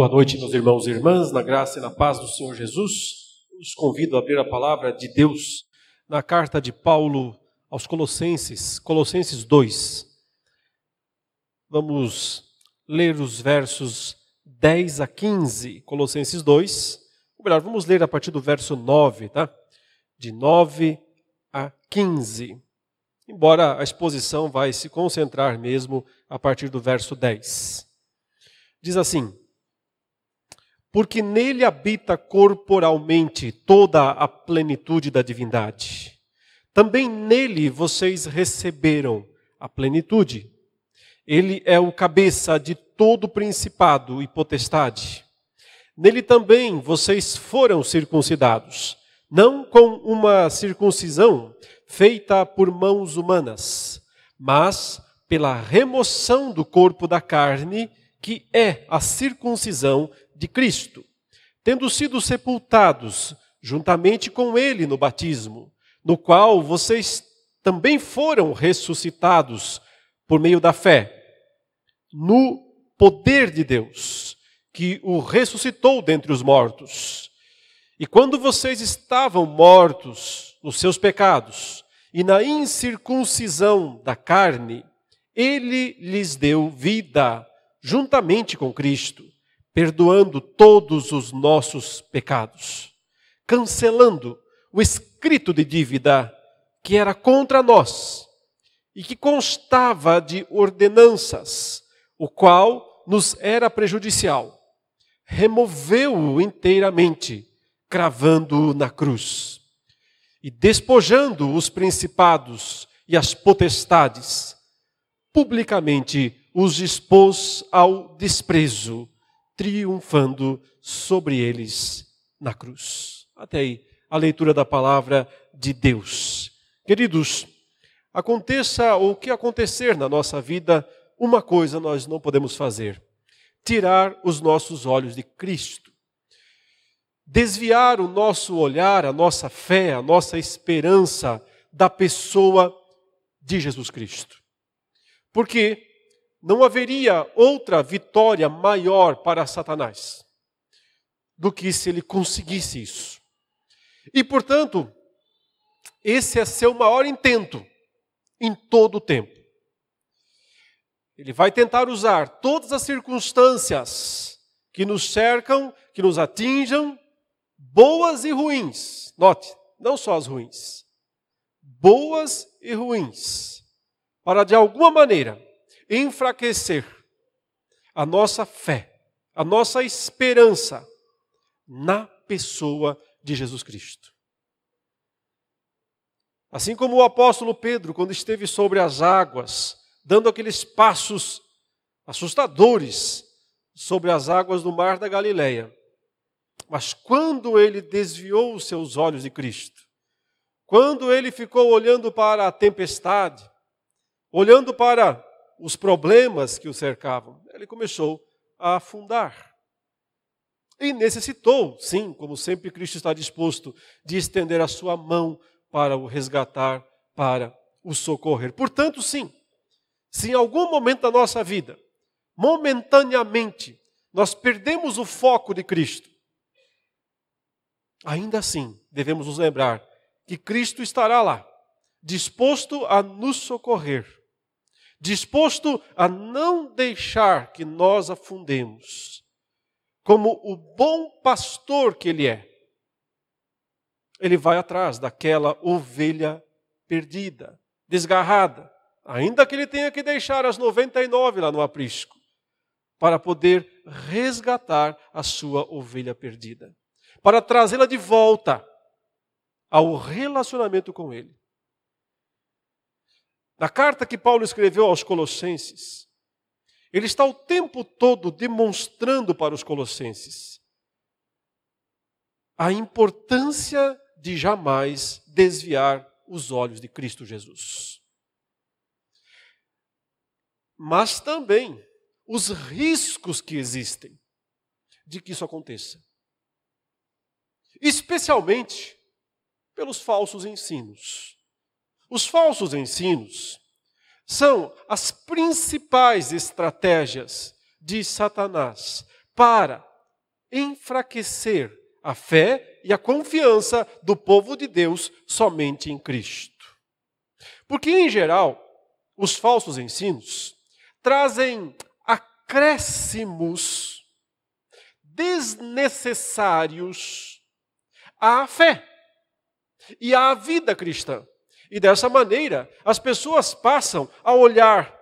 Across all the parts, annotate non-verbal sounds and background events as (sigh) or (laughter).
Boa noite, meus irmãos e irmãs, na graça e na paz do Senhor Jesus. Os convido a abrir a palavra de Deus na carta de Paulo aos Colossenses, Colossenses 2. Vamos ler os versos 10 a 15, Colossenses 2. Ou melhor, vamos ler a partir do verso 9, tá? De 9 a 15. Embora a exposição vai se concentrar mesmo a partir do verso 10. Diz assim: porque nele habita corporalmente toda a plenitude da divindade. Também nele vocês receberam a plenitude. Ele é o cabeça de todo principado e potestade. Nele também vocês foram circuncidados, não com uma circuncisão feita por mãos humanas, mas pela remoção do corpo da carne, que é a circuncisão de Cristo, tendo sido sepultados juntamente com Ele no batismo, no qual vocês também foram ressuscitados por meio da fé, no poder de Deus, que o ressuscitou dentre os mortos. E quando vocês estavam mortos nos seus pecados e na incircuncisão da carne, ele lhes deu vida juntamente com Cristo perdoando todos os nossos pecados, cancelando o escrito de dívida que era contra nós e que constava de ordenanças, o qual nos era prejudicial. Removeu-o inteiramente, cravando-o na cruz e despojando os principados e as potestades, publicamente os expôs ao desprezo triunfando sobre eles na cruz. Até aí, a leitura da palavra de Deus. Queridos, aconteça o que acontecer na nossa vida, uma coisa nós não podemos fazer: tirar os nossos olhos de Cristo. Desviar o nosso olhar, a nossa fé, a nossa esperança da pessoa de Jesus Cristo. Porque não haveria outra vitória maior para Satanás do que se ele conseguisse isso. E, portanto, esse é seu maior intento em todo o tempo. Ele vai tentar usar todas as circunstâncias que nos cercam, que nos atinjam, boas e ruins. Note, não só as ruins. Boas e ruins. Para de alguma maneira enfraquecer a nossa fé, a nossa esperança na pessoa de Jesus Cristo. Assim como o apóstolo Pedro, quando esteve sobre as águas, dando aqueles passos assustadores sobre as águas do mar da Galileia. Mas quando ele desviou os seus olhos de Cristo, quando ele ficou olhando para a tempestade, olhando para os problemas que o cercavam, ele começou a afundar. E necessitou, sim, como sempre Cristo está disposto, de estender a sua mão para o resgatar, para o socorrer. Portanto, sim, se em algum momento da nossa vida, momentaneamente, nós perdemos o foco de Cristo, ainda assim devemos nos lembrar que Cristo estará lá, disposto a nos socorrer disposto a não deixar que nós afundemos, como o bom pastor que ele é. Ele vai atrás daquela ovelha perdida, desgarrada, ainda que ele tenha que deixar as 99 lá no aprisco, para poder resgatar a sua ovelha perdida, para trazê-la de volta ao relacionamento com ele. Na carta que Paulo escreveu aos Colossenses, ele está o tempo todo demonstrando para os Colossenses a importância de jamais desviar os olhos de Cristo Jesus. Mas também os riscos que existem de que isso aconteça. Especialmente pelos falsos ensinos. Os falsos ensinos são as principais estratégias de Satanás para enfraquecer a fé e a confiança do povo de Deus somente em Cristo. Porque, em geral, os falsos ensinos trazem acréscimos desnecessários à fé e à vida cristã. E dessa maneira, as pessoas passam a olhar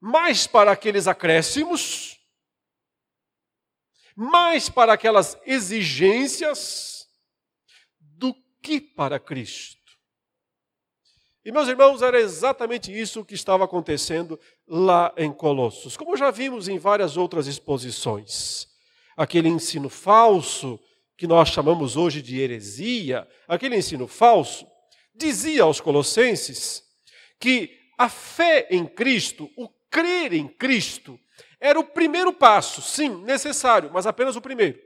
mais para aqueles acréscimos, mais para aquelas exigências, do que para Cristo. E, meus irmãos, era exatamente isso que estava acontecendo lá em Colossos. Como já vimos em várias outras exposições, aquele ensino falso, que nós chamamos hoje de heresia, aquele ensino falso, dizia aos Colossenses que a fé em Cristo, o crer em Cristo, era o primeiro passo, sim, necessário, mas apenas o primeiro.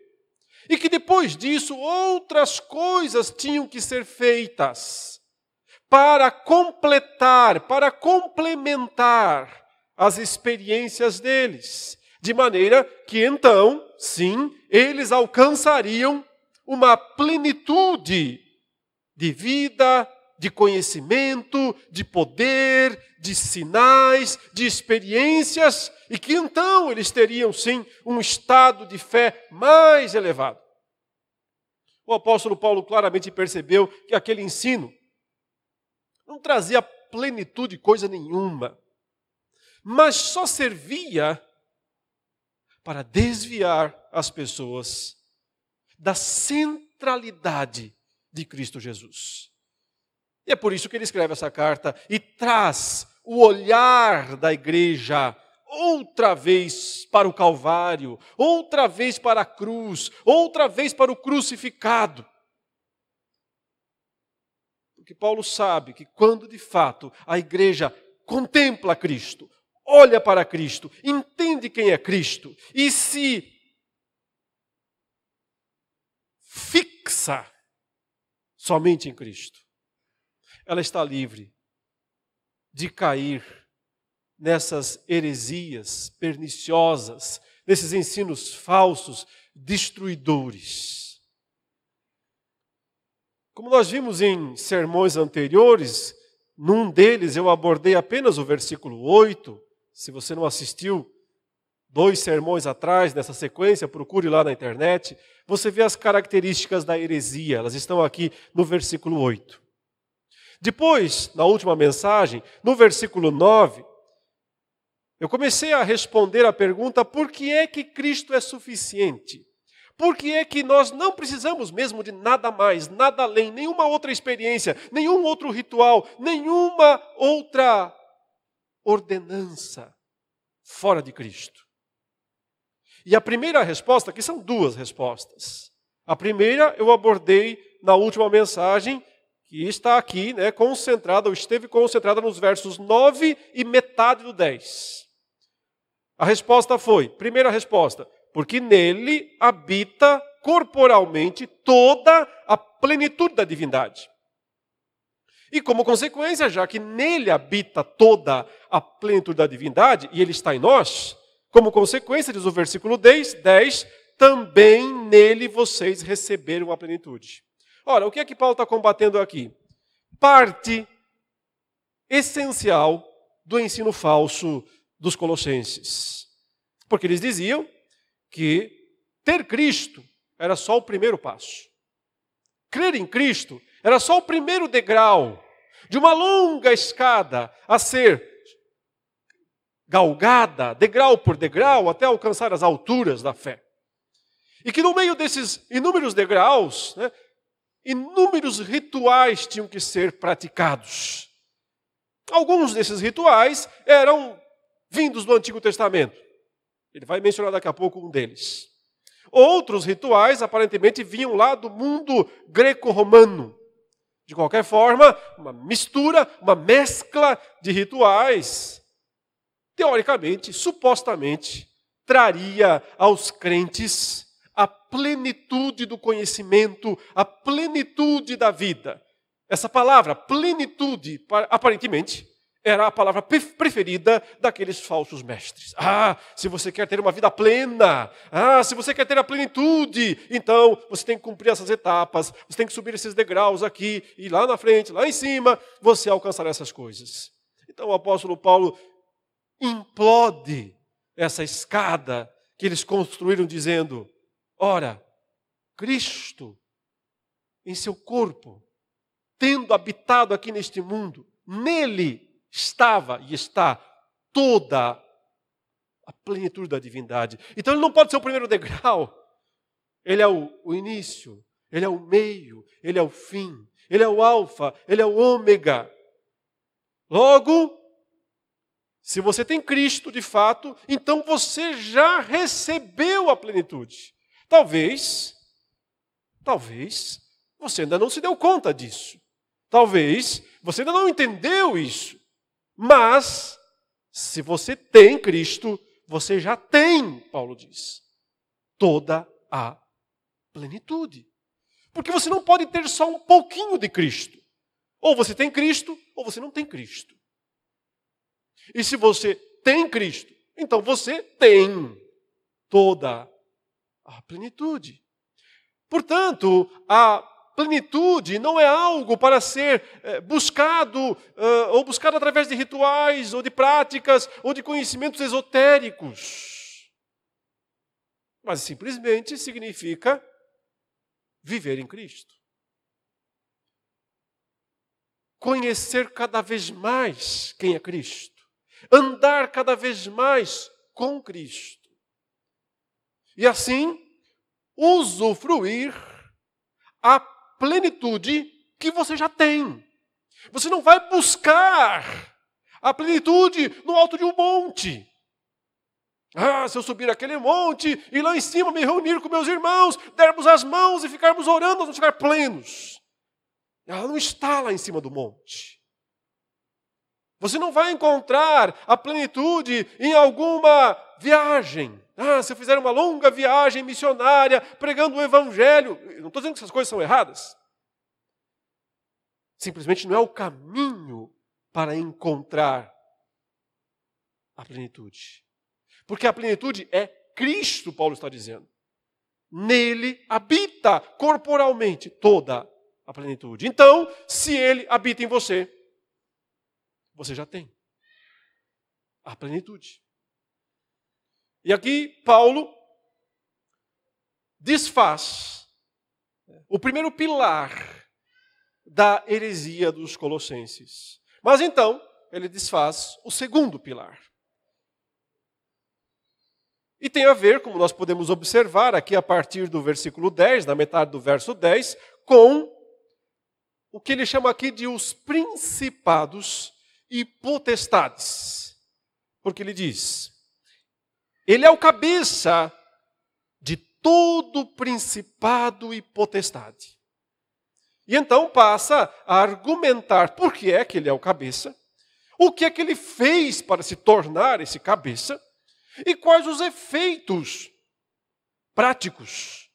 E que depois disso outras coisas tinham que ser feitas para completar, para complementar as experiências deles, de maneira que então, sim, eles alcançariam uma plenitude de vida, de conhecimento, de poder, de sinais, de experiências, e que então eles teriam sim um estado de fé mais elevado. O apóstolo Paulo claramente percebeu que aquele ensino não trazia plenitude coisa nenhuma, mas só servia para desviar as pessoas da centralidade de Cristo Jesus. E é por isso que ele escreve essa carta e traz o olhar da igreja outra vez para o Calvário, outra vez para a cruz, outra vez para o crucificado. Porque Paulo sabe que quando de fato a igreja contempla Cristo, olha para Cristo, entende quem é Cristo e se fixa somente em Cristo, ela está livre de cair nessas heresias perniciosas, nesses ensinos falsos, destruidores. Como nós vimos em sermões anteriores, num deles eu abordei apenas o versículo 8. Se você não assistiu dois sermões atrás nessa sequência, procure lá na internet. Você vê as características da heresia, elas estão aqui no versículo 8. Depois, na última mensagem, no versículo 9, eu comecei a responder a pergunta: por que é que Cristo é suficiente? Por que é que nós não precisamos mesmo de nada mais, nada além, nenhuma outra experiência, nenhum outro ritual, nenhuma outra ordenança fora de Cristo? E a primeira resposta, que são duas respostas. A primeira eu abordei na última mensagem, que está aqui, né, concentrada, ou esteve concentrada nos versos 9 e metade do 10. A resposta foi: primeira resposta, porque nele habita corporalmente toda a plenitude da divindade. E como consequência, já que nele habita toda a plenitude da divindade, e ele está em nós, como consequência, diz o versículo 10, 10 também nele vocês receberam a plenitude. Ora, o que é que Paulo está combatendo aqui? Parte essencial do ensino falso dos colossenses. Porque eles diziam que ter Cristo era só o primeiro passo. Crer em Cristo era só o primeiro degrau de uma longa escada a ser galgada, degrau por degrau, até alcançar as alturas da fé. E que no meio desses inúmeros degraus, né, inúmeros rituais tinham que ser praticados. Alguns desses rituais eram vindos do Antigo Testamento. Ele vai mencionar daqui a pouco um deles. Outros rituais aparentemente vinham lá do mundo greco-romano. De qualquer forma, uma mistura, uma mescla de rituais, teoricamente, supostamente, traria aos crentes plenitude do conhecimento, a plenitude da vida. Essa palavra, plenitude, aparentemente, era a palavra preferida daqueles falsos mestres. Ah, se você quer ter uma vida plena, ah, se você quer ter a plenitude, então você tem que cumprir essas etapas, você tem que subir esses degraus aqui e lá na frente, lá em cima, você alcançará essas coisas. Então o apóstolo Paulo implode essa escada que eles construíram dizendo: ora, Cristo em seu corpo, tendo habitado aqui neste mundo, nele estava e está toda a plenitude da divindade. Então ele não pode ser o primeiro degrau. Ele é o, o início, ele é o meio, ele é o fim, ele é o alfa, ele é o ômega. Logo, se você tem Cristo de fato, então você já recebeu a plenitude. Talvez, talvez, você ainda não se deu conta disso. Talvez você ainda não entendeu isso. Mas, se você tem Cristo, você já tem, Paulo diz, toda a plenitude. Porque você não pode ter só um pouquinho de Cristo. Ou você tem Cristo, ou você não tem Cristo. E se você tem Cristo, então você tem toda a plenitude. Portanto, a plenitude não é algo para ser eh, buscado, ou buscado através de rituais, ou de práticas, ou de conhecimentos esotéricos. Mas simplesmente significa viver em Cristo. Conhecer cada vez mais quem é Cristo. Andar cada vez mais com Cristo. E assim, usufruir a plenitude que você já tem. Você não vai buscar a plenitude no alto de um monte. Ah, se eu subir aquele monte e lá em cima me reunir com meus irmãos, dermos as mãos e ficarmos orando, nós vamos ficar plenos. Ela não está lá em cima do monte. Você não vai encontrar a plenitude em alguma viagem. Ah, se eu fizer uma longa viagem missionária pregando o Evangelho. não estou dizendo que essas coisas são erradas. Simplesmente não é o caminho para encontrar a plenitude. Porque a plenitude é Cristo, Paulo está dizendo. Nele habita corporalmente toda a plenitude. Então, se ele habita em você, você já tem a plenitude. E aqui Paulo desfaz o primeiro pilar da heresia dos colossenses. Mas então, ele desfaz o segundo pilar. E tem a ver, como nós podemos observar aqui a partir do versículo 10, na metade do verso 10, com o que ele chama aqui de os principados e potestades. Porque ele diz: ele é o cabeça de todo principado e potestade. E então passa a argumentar por que é que ele é o cabeça, o que é que ele fez para se tornar esse cabeça e quais os efeitos práticos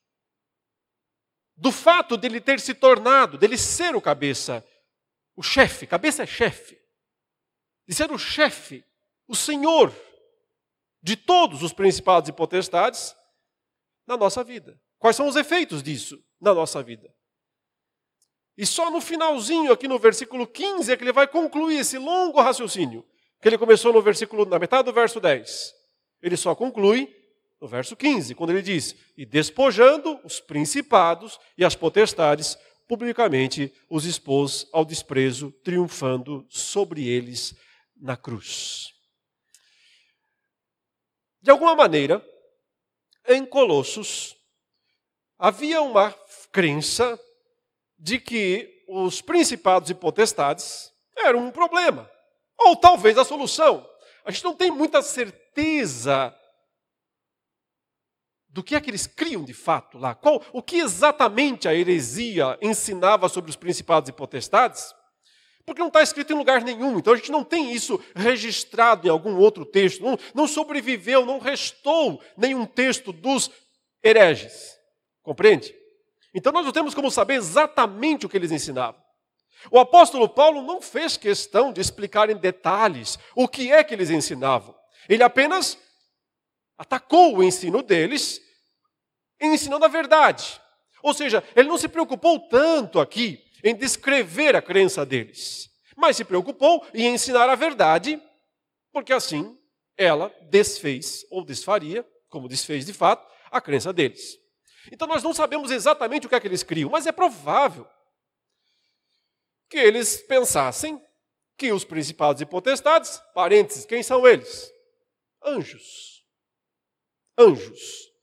do fato dele ter se tornado, dele ser o cabeça, o chefe, cabeça é chefe, de ser o chefe, o senhor de todos os principados e potestades na nossa vida. Quais são os efeitos disso na nossa vida? E só no finalzinho, aqui no versículo 15, é que ele vai concluir esse longo raciocínio, que ele começou no versículo, na metade do verso 10. Ele só conclui no verso 15, quando ele diz: E despojando os principados e as potestades, publicamente os expôs ao desprezo, triunfando sobre eles na cruz. De alguma maneira, em Colossos, havia uma crença de que os principados e potestades eram um problema, ou talvez a solução. A gente não tem muita certeza do que é que eles criam de fato lá. Qual, o que exatamente a heresia ensinava sobre os principados e potestades? Porque não está escrito em lugar nenhum, então a gente não tem isso registrado em algum outro texto, não, não sobreviveu, não restou nenhum texto dos hereges. Compreende? Então nós não temos como saber exatamente o que eles ensinavam. O apóstolo Paulo não fez questão de explicar em detalhes o que é que eles ensinavam. Ele apenas atacou o ensino deles, ensinando a verdade. Ou seja, ele não se preocupou tanto aqui em descrever a crença deles, mas se preocupou em ensinar a verdade, porque assim ela desfez ou desfaria, como desfez de fato, a crença deles. Então nós não sabemos exatamente o que é que eles criam, mas é provável que eles pensassem que os principados e potestades, parênteses, quem são eles? Anjos. Anjos.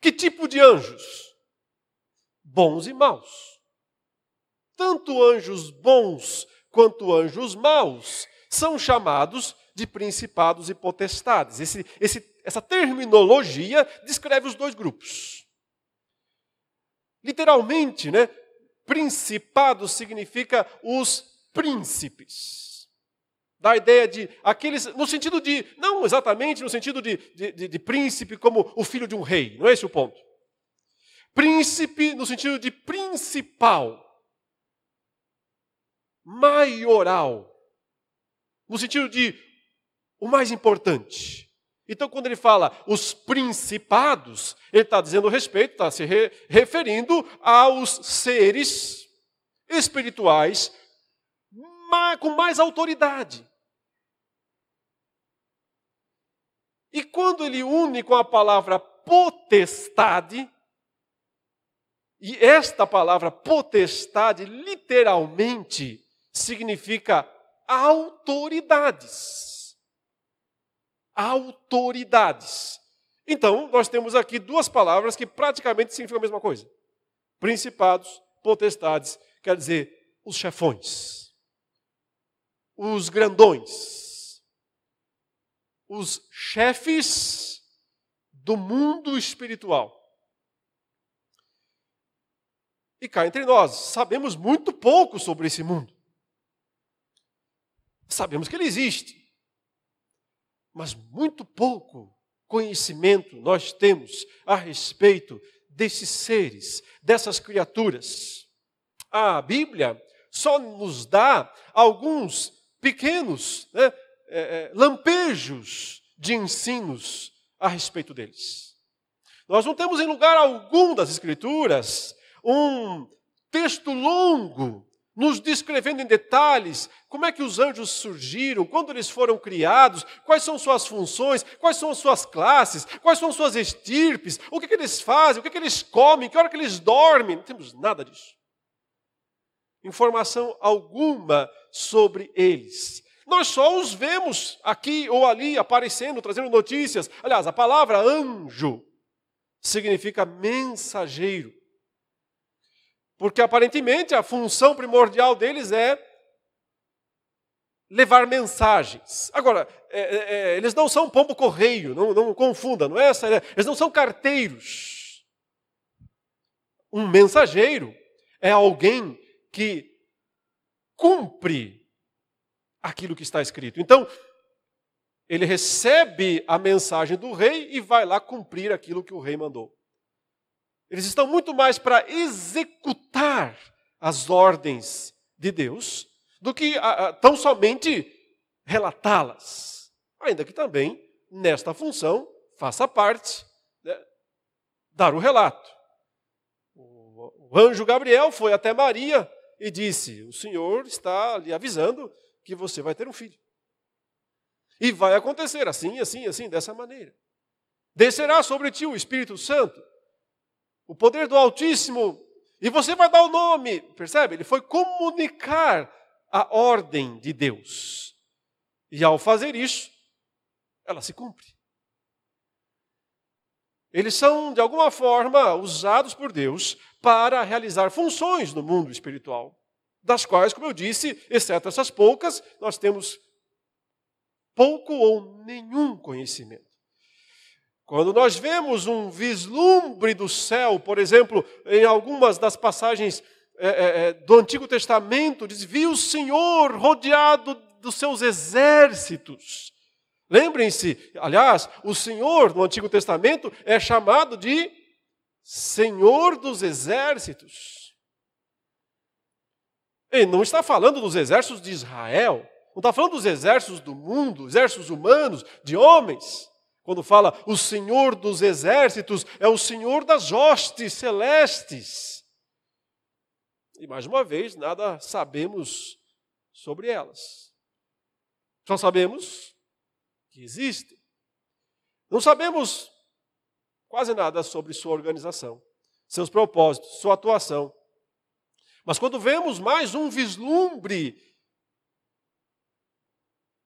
Que tipo de anjos? Bons e maus. Tanto anjos bons quanto anjos maus são chamados de principados e potestades. Esse, esse, essa terminologia descreve os dois grupos. Literalmente, né? Principado significa os príncipes. Da ideia de aqueles, no sentido de, não exatamente no sentido de, de, de, de príncipe como o filho de um rei, não é esse o ponto. Príncipe no sentido de principal, maioral, no sentido de o mais importante. Então, quando ele fala os principados, ele está dizendo respeito, está se re referindo aos seres espirituais com mais autoridade. E quando ele une com a palavra potestade, e esta palavra potestade literalmente significa autoridades autoridades. Então, nós temos aqui duas palavras que praticamente significam a mesma coisa: principados, potestades, quer dizer, os chefões, os grandões, os chefes do mundo espiritual. E cá entre nós, sabemos muito pouco sobre esse mundo. Sabemos que ele existe mas muito pouco conhecimento nós temos a respeito desses seres, dessas criaturas. A Bíblia só nos dá alguns pequenos né, é, é, lampejos de ensinos a respeito deles. Nós não temos em lugar algum das Escrituras um texto longo nos descrevendo em detalhes como é que os anjos surgiram, quando eles foram criados, quais são suas funções, quais são as suas classes, quais são suas estirpes, o que, que eles fazem, o que, que eles comem, que hora que eles dormem. Não temos nada disso. Informação alguma sobre eles. Nós só os vemos aqui ou ali aparecendo, trazendo notícias. Aliás, a palavra anjo significa mensageiro. Porque aparentemente a função primordial deles é levar mensagens. Agora, é, é, é eles não são pombo correio, não, não confunda, não é essa? Eles não são carteiros. Um mensageiro é alguém que cumpre aquilo que está escrito. Então, ele recebe a mensagem do rei e vai lá cumprir aquilo que o rei mandou. Eles estão muito mais para executar as ordens de Deus do que tão somente relatá-las. Ainda que também, nesta função, faça parte né, dar o relato. O anjo Gabriel foi até Maria e disse: O Senhor está lhe avisando que você vai ter um filho. E vai acontecer assim, assim, assim, dessa maneira. Descerá sobre ti o Espírito Santo o poder do Altíssimo, e você vai dar o nome, percebe? Ele foi comunicar a ordem de Deus. E ao fazer isso, ela se cumpre. Eles são, de alguma forma, usados por Deus para realizar funções no mundo espiritual, das quais, como eu disse, exceto essas poucas, nós temos pouco ou nenhum conhecimento. Quando nós vemos um vislumbre do céu, por exemplo, em algumas das passagens é, é, é, do Antigo Testamento, diz: Viu o Senhor rodeado dos seus exércitos. Lembrem-se, aliás, o Senhor no Antigo Testamento é chamado de Senhor dos exércitos. Ele não está falando dos exércitos de Israel, não está falando dos exércitos do mundo, exércitos humanos, de homens. Quando fala o Senhor dos exércitos, é o Senhor das hostes celestes. E mais uma vez, nada sabemos sobre elas. Só sabemos que existem. Não sabemos quase nada sobre sua organização, seus propósitos, sua atuação. Mas quando vemos mais um vislumbre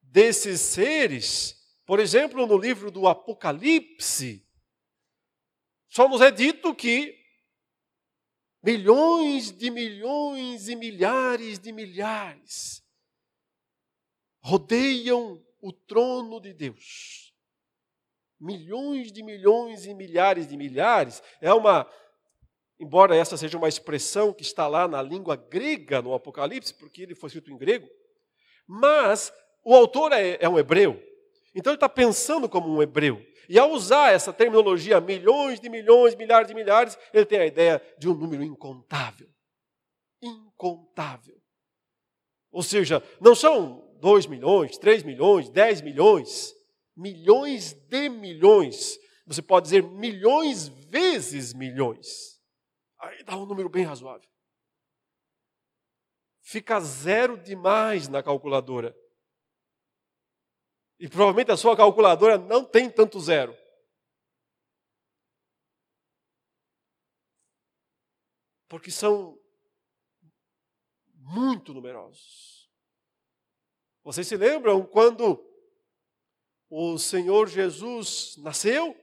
desses seres, por exemplo, no livro do Apocalipse, só nos é dito que milhões de milhões e milhares de milhares rodeiam o trono de Deus. Milhões de milhões e milhares de milhares é uma embora essa seja uma expressão que está lá na língua grega no Apocalipse, porque ele foi escrito em grego, mas o autor é, é um hebreu, então ele está pensando como um hebreu. E ao usar essa terminologia, milhões de milhões, milhares de milhares, ele tem a ideia de um número incontável. Incontável. Ou seja, não são 2 milhões, 3 milhões, 10 milhões, milhões de milhões. Você pode dizer milhões vezes milhões. Aí dá um número bem razoável. Fica zero demais na calculadora. E provavelmente a sua calculadora não tem tanto zero. Porque são muito numerosos. Vocês se lembram quando o Senhor Jesus nasceu?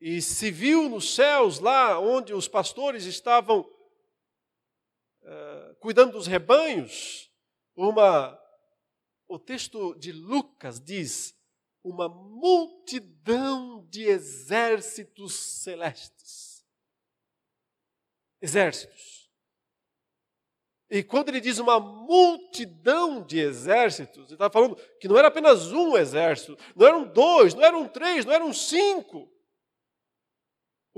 e se viu nos céus, lá onde os pastores estavam uh, cuidando dos rebanhos, uma. O texto de Lucas diz: uma multidão de exércitos celestes. Exércitos. E quando ele diz uma multidão de exércitos, ele está falando que não era apenas um exército, não eram dois, não eram três, não eram cinco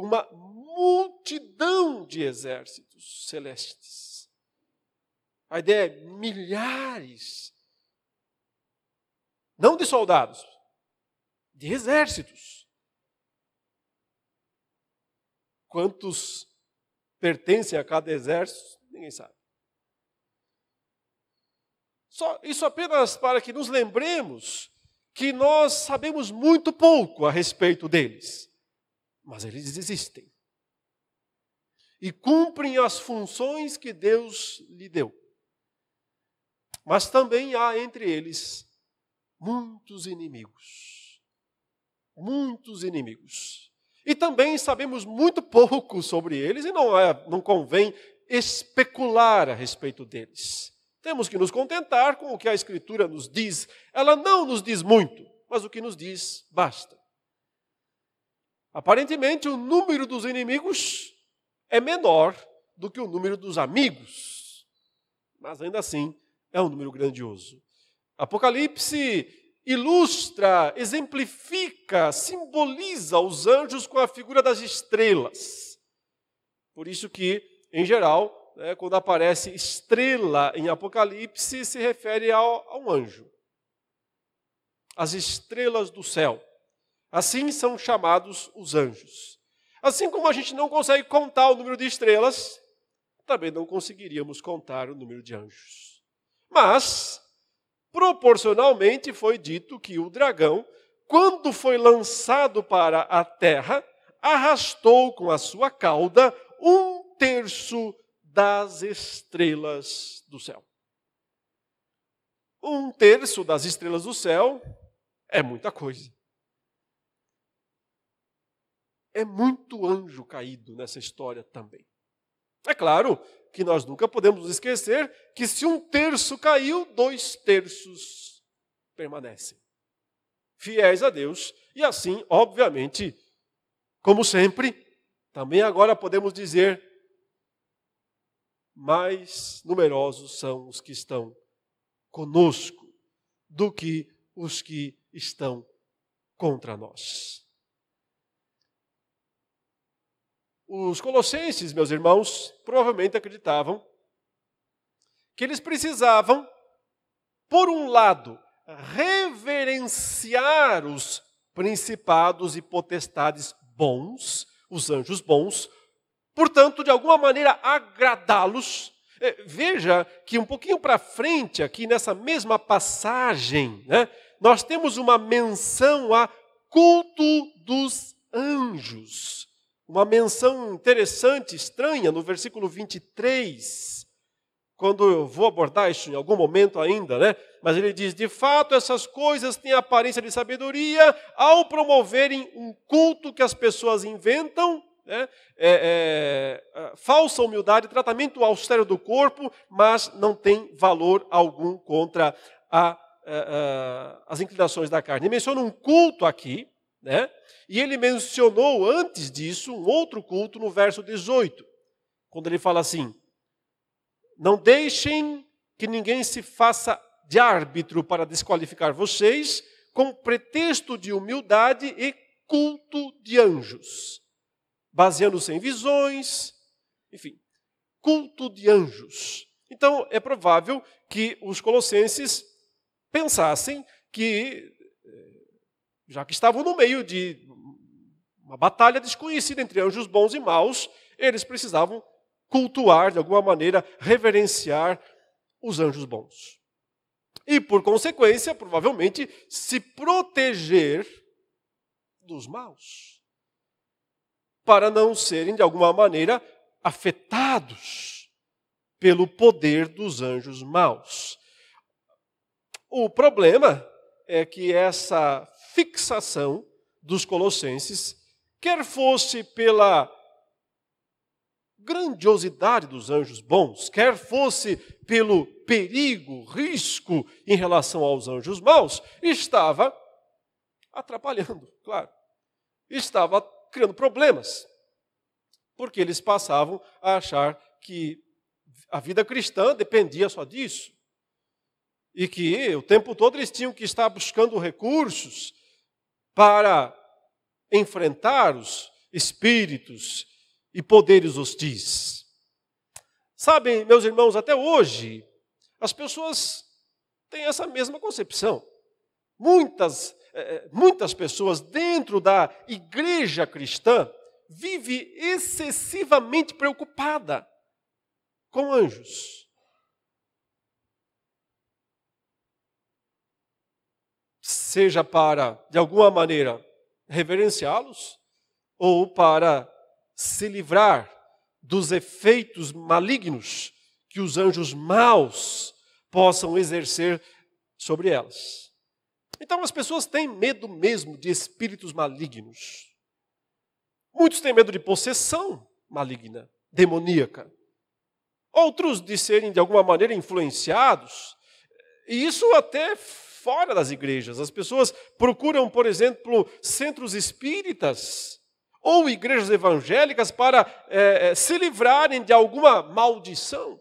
uma multidão de exércitos celestes. A ideia é milhares, não de soldados, de exércitos. Quantos pertencem a cada exército, ninguém sabe. Só, isso apenas para que nos lembremos que nós sabemos muito pouco a respeito deles mas eles existem. E cumprem as funções que Deus lhe deu. Mas também há entre eles muitos inimigos. Muitos inimigos. E também sabemos muito pouco sobre eles e não, é, não convém especular a respeito deles. Temos que nos contentar com o que a Escritura nos diz. Ela não nos diz muito, mas o que nos diz basta. Aparentemente, o número dos inimigos é menor do que o número dos amigos, mas ainda assim é um número grandioso. Apocalipse ilustra, exemplifica, simboliza os anjos com a figura das estrelas. Por isso que, em geral, né, quando aparece estrela em Apocalipse, se refere ao, a um anjo. As estrelas do céu. Assim são chamados os anjos. Assim como a gente não consegue contar o número de estrelas, também não conseguiríamos contar o número de anjos. Mas, proporcionalmente, foi dito que o dragão, quando foi lançado para a terra, arrastou com a sua cauda um terço das estrelas do céu. Um terço das estrelas do céu é muita coisa. É muito anjo caído nessa história também. É claro que nós nunca podemos esquecer que se um terço caiu, dois terços permanecem. Fiéis a Deus, e assim, obviamente, como sempre, também agora podemos dizer: mais numerosos são os que estão conosco do que os que estão contra nós. Os colossenses, meus irmãos, provavelmente acreditavam que eles precisavam, por um lado, reverenciar os principados e potestades bons, os anjos bons, portanto, de alguma maneira agradá-los. É, veja que um pouquinho para frente, aqui nessa mesma passagem, né, nós temos uma menção a culto dos anjos. Uma menção interessante, estranha, no versículo 23, quando eu vou abordar isso em algum momento ainda, né? Mas ele diz: de fato, essas coisas têm aparência de sabedoria ao promoverem um culto que as pessoas inventam, né? é, é, falsa humildade, tratamento austero do corpo, mas não tem valor algum contra a, a, a, as inclinações da carne. Ele menciona um culto aqui, né? E ele mencionou antes disso um outro culto no verso 18, quando ele fala assim: Não deixem que ninguém se faça de árbitro para desqualificar vocês, com pretexto de humildade e culto de anjos, baseando-se em visões, enfim, culto de anjos. Então, é provável que os colossenses pensassem que já que estavam no meio de uma batalha desconhecida entre anjos bons e maus, eles precisavam cultuar, de alguma maneira, reverenciar os anjos bons. E, por consequência, provavelmente, se proteger dos maus, para não serem, de alguma maneira, afetados pelo poder dos anjos maus. O problema é que essa fixação dos colossenses, quer fosse pela grandiosidade dos anjos bons, quer fosse pelo perigo, risco em relação aos anjos maus, estava atrapalhando, claro. Estava criando problemas. Porque eles passavam a achar que a vida cristã dependia só disso. E que o tempo todo eles tinham que estar buscando recursos para enfrentar os espíritos e poderes hostis. Sabem, meus irmãos, até hoje, as pessoas têm essa mesma concepção. Muitas, eh, muitas pessoas dentro da igreja cristã vivem excessivamente preocupada com anjos. Seja para, de alguma maneira, reverenciá-los, ou para se livrar dos efeitos malignos que os anjos maus possam exercer sobre elas. Então as pessoas têm medo mesmo de espíritos malignos. Muitos têm medo de possessão maligna, demoníaca. Outros de serem de alguma maneira influenciados. E isso até fora das igrejas. As pessoas procuram, por exemplo, centros espíritas ou igrejas evangélicas para é, é, se livrarem de alguma maldição,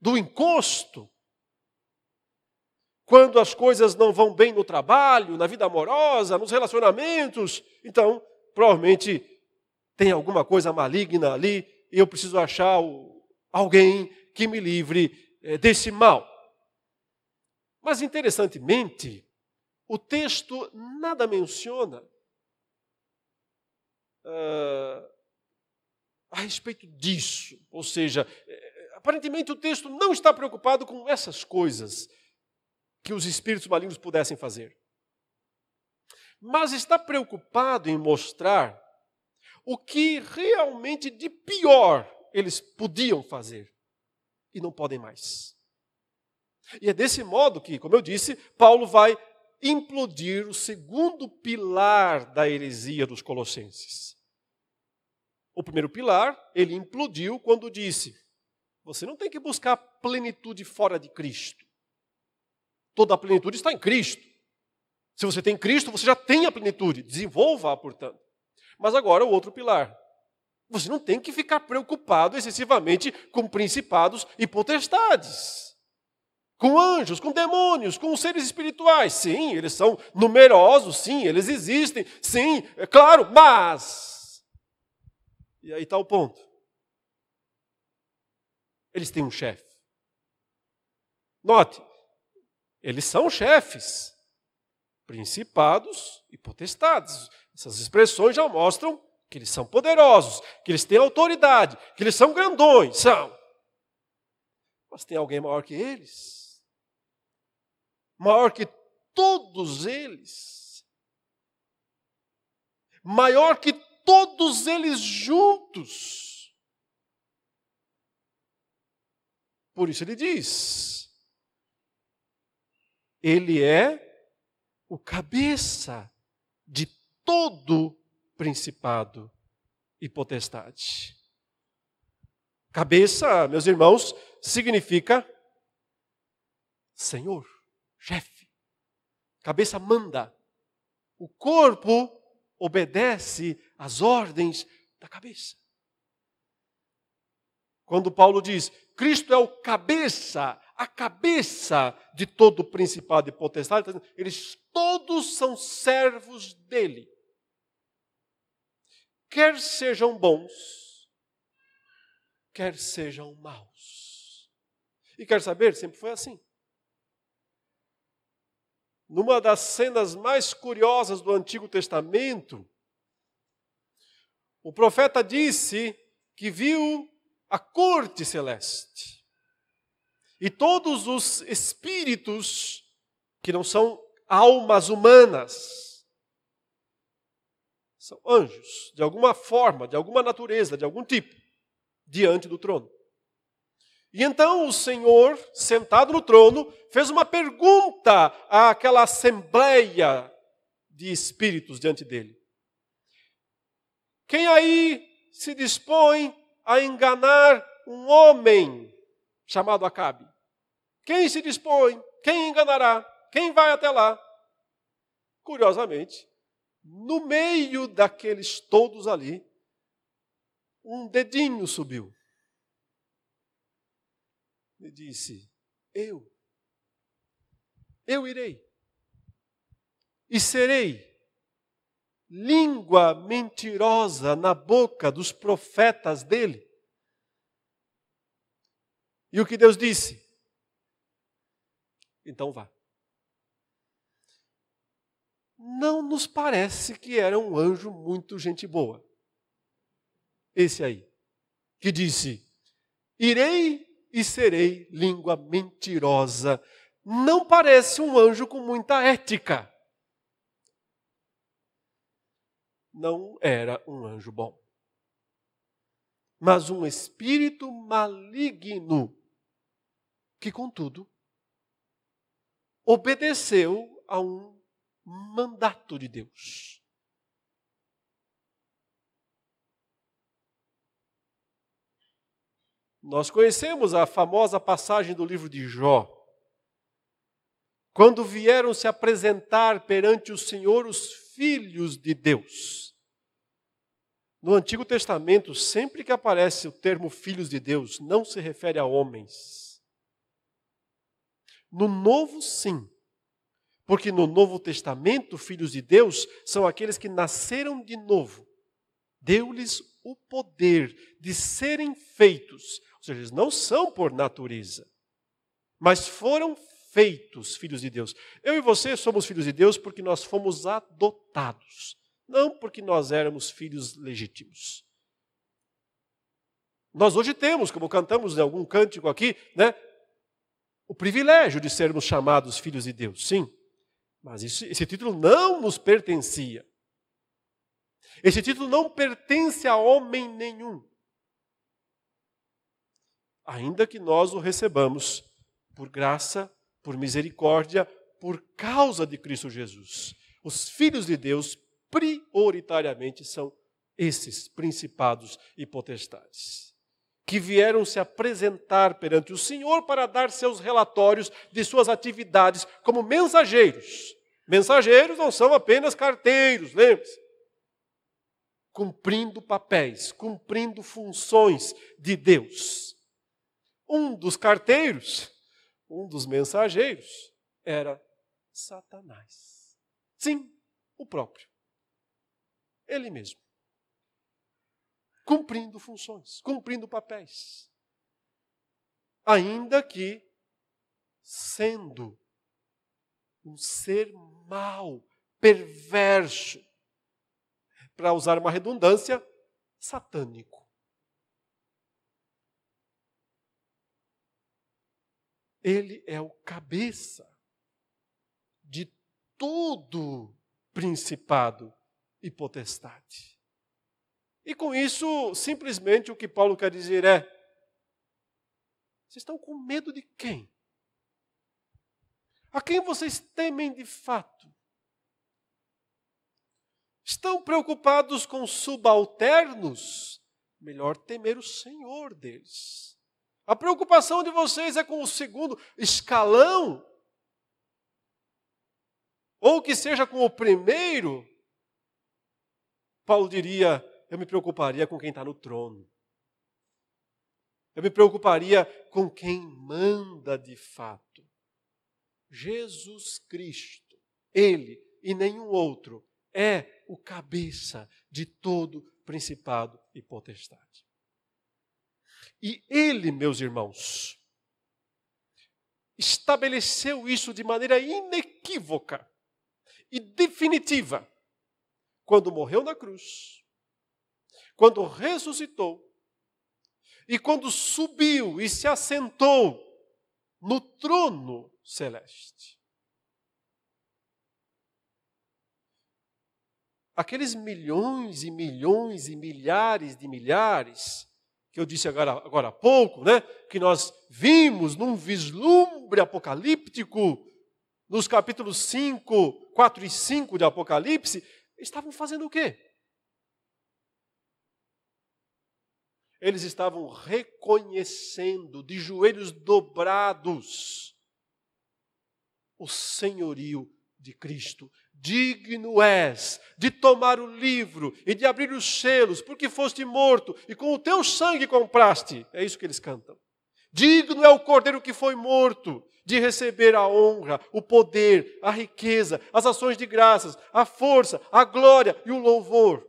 do encosto. Quando as coisas não vão bem no trabalho, na vida amorosa, nos relacionamentos, então provavelmente tem alguma coisa maligna ali e eu preciso achar alguém que me livre é, desse mal. Mas, interessantemente, o texto nada menciona uh, a respeito disso. Ou seja, eh, aparentemente o texto não está preocupado com essas coisas que os espíritos malignos pudessem fazer. Mas está preocupado em mostrar o que realmente de pior eles podiam fazer e não podem mais. E é desse modo que, como eu disse, Paulo vai implodir o segundo pilar da heresia dos colossenses. O primeiro pilar, ele implodiu quando disse: você não tem que buscar plenitude fora de Cristo. Toda a plenitude está em Cristo. Se você tem Cristo, você já tem a plenitude. Desenvolva-a, portanto. Mas agora o outro pilar. Você não tem que ficar preocupado excessivamente com principados e potestades com anjos, com demônios, com seres espirituais. Sim, eles são numerosos, sim, eles existem, sim, é claro, mas. E aí está o ponto. Eles têm um chefe. Note, eles são chefes, principados e potestades. Essas expressões já mostram que eles são poderosos, que eles têm autoridade, que eles são grandões, são. Mas tem alguém maior que eles? Maior que todos eles? Maior que todos eles juntos? Por isso ele diz: Ele é o cabeça de todo principado e potestade. Cabeça, meus irmãos, significa Senhor, chefe. Cabeça manda. O corpo obedece às ordens da cabeça. Quando Paulo diz, Cristo é o cabeça, a cabeça de todo principado e potestade, eles todos são servos dele quer sejam bons, quer sejam maus. E quer saber? Sempre foi assim. Numa das cenas mais curiosas do Antigo Testamento, o profeta disse que viu a corte celeste. E todos os espíritos que não são almas humanas, são anjos, de alguma forma, de alguma natureza, de algum tipo, diante do trono. E então o Senhor, sentado no trono, fez uma pergunta àquela assembleia de espíritos diante dele. Quem aí se dispõe a enganar um homem chamado Acabe? Quem se dispõe? Quem enganará? Quem vai até lá? Curiosamente, no meio daqueles todos ali, um dedinho subiu. E disse: Eu, eu irei, e serei língua mentirosa na boca dos profetas dele. E o que Deus disse? Então vá não nos parece que era um anjo muito gente boa. Esse aí, que disse: Irei e serei língua mentirosa. Não parece um anjo com muita ética. Não era um anjo bom, mas um espírito maligno, que, contudo, obedeceu a um mandato de Deus. Nós conhecemos a famosa passagem do livro de Jó. Quando vieram se apresentar perante o Senhor os filhos de Deus. No Antigo Testamento, sempre que aparece o termo filhos de Deus, não se refere a homens. No Novo, sim. Porque no Novo Testamento, filhos de Deus são aqueles que nasceram de novo. Deu-lhes o poder de serem feitos. Ou seja, eles não são por natureza, mas foram feitos filhos de Deus. Eu e você somos filhos de Deus porque nós fomos adotados, não porque nós éramos filhos legítimos. Nós hoje temos, como cantamos em algum cântico aqui, né, o privilégio de sermos chamados filhos de Deus, sim. Mas isso, esse título não nos pertencia. Esse título não pertence a homem nenhum. Ainda que nós o recebamos por graça, por misericórdia, por causa de Cristo Jesus. Os filhos de Deus, prioritariamente, são esses principados e potestades que vieram se apresentar perante o Senhor para dar seus relatórios de suas atividades como mensageiros. Mensageiros não são apenas carteiros, lembre-se. Cumprindo papéis, cumprindo funções de Deus. Um dos carteiros, um dos mensageiros, era Satanás. Sim, o próprio. Ele mesmo cumprindo funções, cumprindo papéis. Ainda que sendo um ser mau, perverso, para usar uma redundância, satânico. Ele é o cabeça de todo principado e potestade. E com isso, simplesmente o que Paulo quer dizer é: vocês estão com medo de quem? A quem vocês temem de fato? Estão preocupados com subalternos? Melhor temer o Senhor deles. A preocupação de vocês é com o segundo escalão? Ou que seja com o primeiro? Paulo diria: eu me preocuparia com quem está no trono. Eu me preocuparia com quem manda de fato. Jesus Cristo, Ele e nenhum outro, é o cabeça de todo principado e potestade. E Ele, meus irmãos, estabeleceu isso de maneira inequívoca e definitiva quando morreu na cruz, quando ressuscitou e quando subiu e se assentou no trono celeste. Aqueles milhões e milhões e milhares de milhares eu disse agora, agora há pouco, né? que nós vimos num vislumbre apocalíptico, nos capítulos 5, 4 e 5 de Apocalipse, estavam fazendo o quê? eles estavam reconhecendo de joelhos dobrados o senhorio de Cristo. Digno és de tomar o livro e de abrir os selos, porque foste morto e com o teu sangue compraste. É isso que eles cantam. Digno é o cordeiro que foi morto de receber a honra, o poder, a riqueza, as ações de graças, a força, a glória e o louvor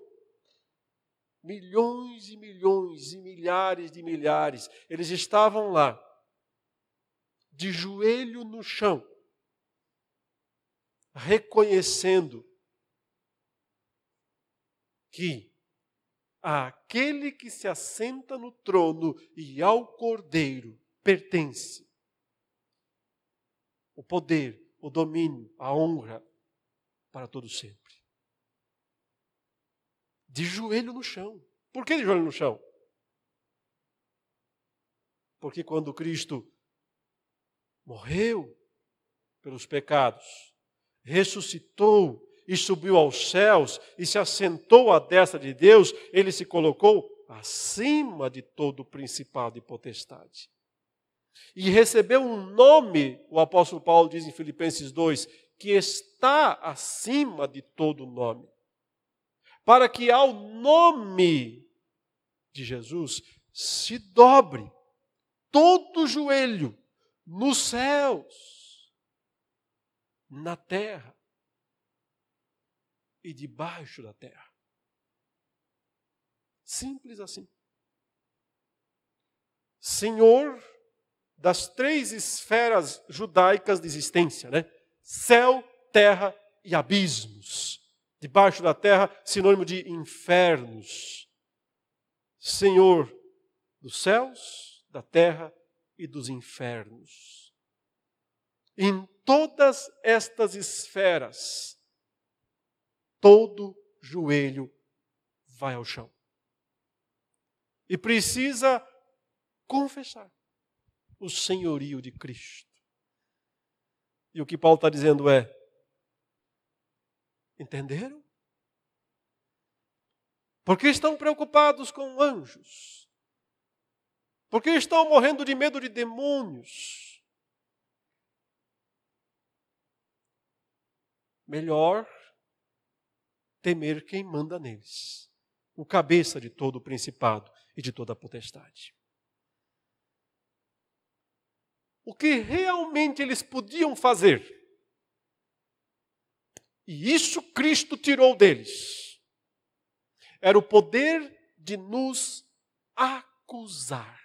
milhões e milhões e milhares de milhares, eles estavam lá, de joelho no chão, reconhecendo que àquele que se assenta no trono e ao cordeiro pertence o poder, o domínio, a honra para todo sempre de joelho no chão. Por que de joelho no chão? Porque quando Cristo morreu pelos pecados, ressuscitou e subiu aos céus e se assentou à destra de Deus, ele se colocou acima de todo o principado e potestade. E recebeu um nome, o apóstolo Paulo diz em Filipenses 2, que está acima de todo nome para que ao nome de Jesus se dobre todo o joelho nos céus, na terra e debaixo da terra. Simples assim. Senhor das três esferas judaicas de existência, né? Céu, terra e abismos. Debaixo da terra, sinônimo de infernos. Senhor dos céus, da terra e dos infernos. Em todas estas esferas, todo joelho vai ao chão. E precisa confessar o senhorio de Cristo. E o que Paulo está dizendo é: Entenderam? Porque estão preocupados com anjos. Porque estão morrendo de medo de demônios. Melhor temer quem manda neles, o cabeça de todo o principado e de toda a potestade. O que realmente eles podiam fazer e isso Cristo tirou deles. Era o poder de nos acusar.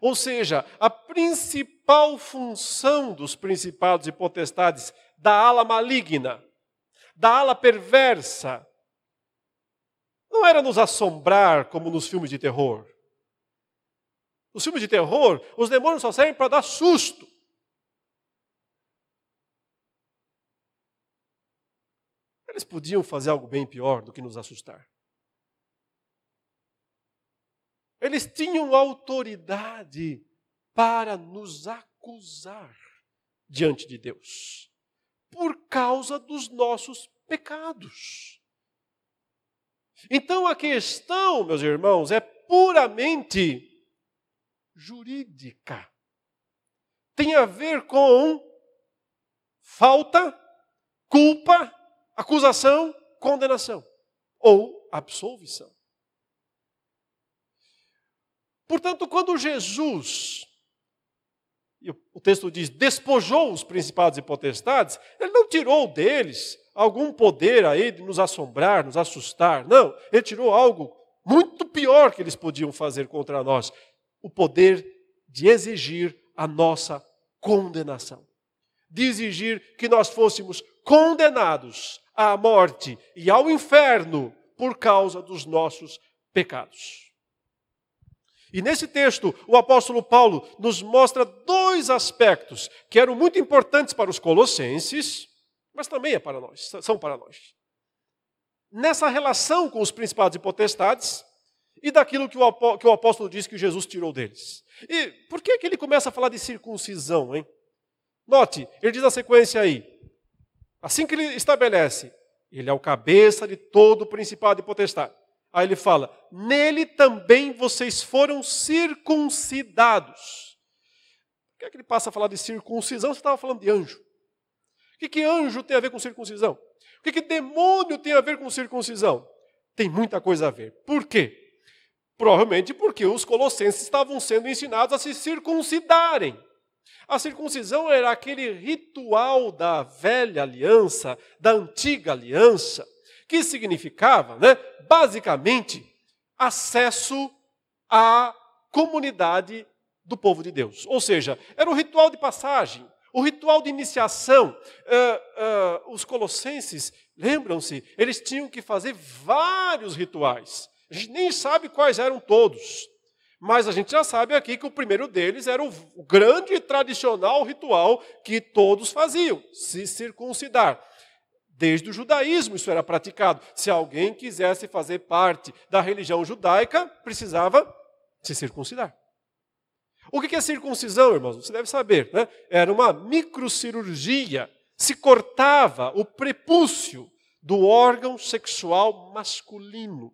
Ou seja, a principal função dos principados e potestades da ala maligna, da ala perversa, não era nos assombrar como nos filmes de terror. Nos filmes de terror, os demônios só servem para dar susto. Eles podiam fazer algo bem pior do que nos assustar. Eles tinham autoridade para nos acusar diante de Deus, por causa dos nossos pecados. Então a questão, meus irmãos, é puramente jurídica. Tem a ver com falta, culpa, acusação, condenação ou absolvição. Portanto, quando Jesus, o texto diz, despojou os principados e potestades, ele não tirou deles algum poder aí de nos assombrar, nos assustar. Não, ele tirou algo muito pior que eles podiam fazer contra nós: o poder de exigir a nossa condenação. De exigir que nós fôssemos condenados à morte e ao inferno por causa dos nossos pecados. E nesse texto, o apóstolo Paulo nos mostra dois aspectos que eram muito importantes para os colossenses, mas também é para nós, são para nós. Nessa relação com os principados e potestades e daquilo que o, que o apóstolo diz que Jesus tirou deles. E por que, que ele começa a falar de circuncisão, hein? Note, ele diz na sequência aí, assim que ele estabelece, ele é o cabeça de todo o principado e potestade. Aí ele fala: Nele também vocês foram circuncidados. Por que, é que ele passa a falar de circuncisão? Você estava falando de anjo. O que, que anjo tem a ver com circuncisão? O que, que demônio tem a ver com circuncisão? Tem muita coisa a ver. Por quê? Provavelmente porque os colossenses estavam sendo ensinados a se circuncidarem. A circuncisão era aquele ritual da velha aliança, da antiga aliança, que significava, né, basicamente, acesso à comunidade do povo de Deus. Ou seja, era o ritual de passagem, o ritual de iniciação. Uh, uh, os colossenses, lembram-se, eles tinham que fazer vários rituais. A gente nem sabe quais eram todos. Mas a gente já sabe aqui que o primeiro deles era o grande e tradicional ritual que todos faziam, se circuncidar. Desde o judaísmo isso era praticado. Se alguém quisesse fazer parte da religião judaica, precisava se circuncidar. O que é circuncisão, irmãos? Você deve saber, né? Era uma microcirurgia. Se cortava o prepúcio do órgão sexual masculino.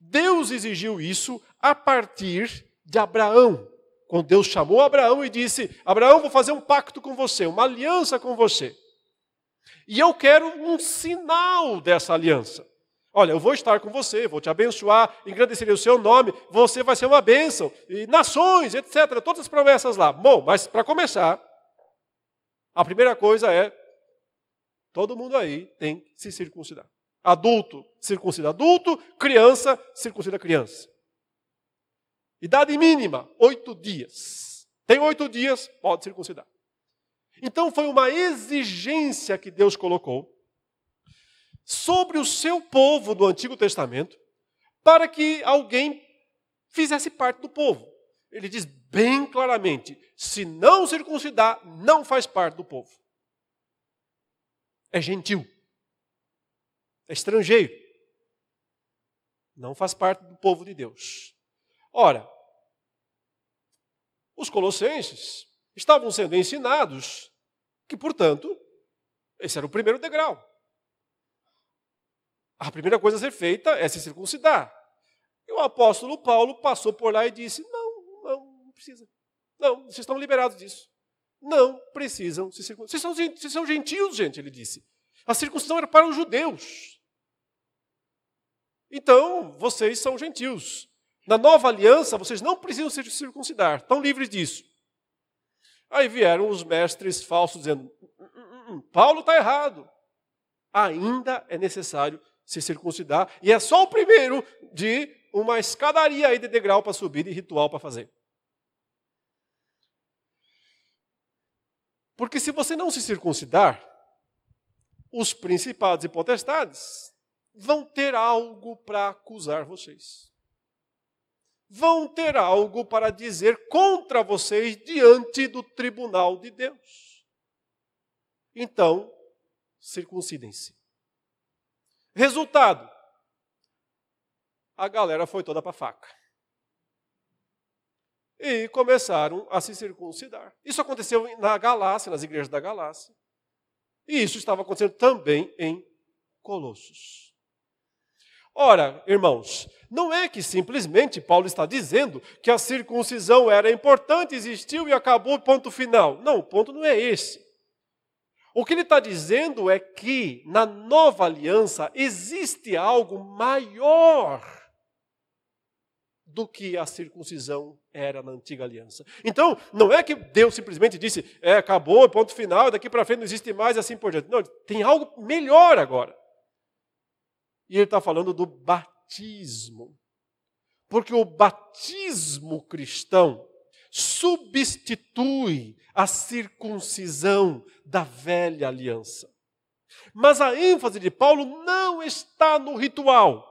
Deus exigiu isso a partir de Abraão. Quando Deus chamou Abraão e disse: Abraão, vou fazer um pacto com você, uma aliança com você. E eu quero um sinal dessa aliança. Olha, eu vou estar com você, vou te abençoar, engrandecerei o seu nome, você vai ser uma bênção, e nações, etc. Todas as promessas lá. Bom, mas para começar, a primeira coisa é: todo mundo aí tem que se circuncidar. Adulto, circuncida adulto, criança, circuncida criança. Idade mínima, oito dias. Tem oito dias, pode circuncidar. Então foi uma exigência que Deus colocou sobre o seu povo do Antigo Testamento para que alguém fizesse parte do povo. Ele diz bem claramente: se não circuncidar, não faz parte do povo. É gentil. É estrangeiro. Não faz parte do povo de Deus. Ora, os colossenses estavam sendo ensinados que, portanto, esse era o primeiro degrau. A primeira coisa a ser feita é se circuncidar. E o apóstolo Paulo passou por lá e disse: Não, não, não precisa. Não, vocês estão liberados disso. Não precisam se circuncidar. Vocês são, gentios, gente, ele disse. A circuncisão era para os judeus. Então, vocês são gentios. Na nova aliança, vocês não precisam se circuncidar, estão livres disso. Aí vieram os mestres falsos dizendo: hum, hum, hum, Paulo está errado. Ainda é necessário se circuncidar, e é só o primeiro de uma escadaria aí de degrau para subir e ritual para fazer. Porque se você não se circuncidar, os principados e potestades vão ter algo para acusar vocês. Vão ter algo para dizer contra vocês diante do tribunal de Deus. Então, circuncidem-se. Resultado: a galera foi toda para faca. E começaram a se circuncidar. Isso aconteceu na Galácia, nas igrejas da Galácia. E isso estava acontecendo também em Colossos. Ora, irmãos, não é que simplesmente Paulo está dizendo que a circuncisão era importante, existiu e acabou, ponto final. Não, o ponto não é esse. O que ele está dizendo é que na nova aliança existe algo maior do que a circuncisão era na antiga aliança. Então, não é que Deus simplesmente disse, é, acabou, ponto final, daqui para frente não existe mais assim por diante. Não, tem algo melhor agora. E ele está falando do batismo. Porque o batismo cristão substitui a circuncisão da velha aliança. Mas a ênfase de Paulo não está no ritual,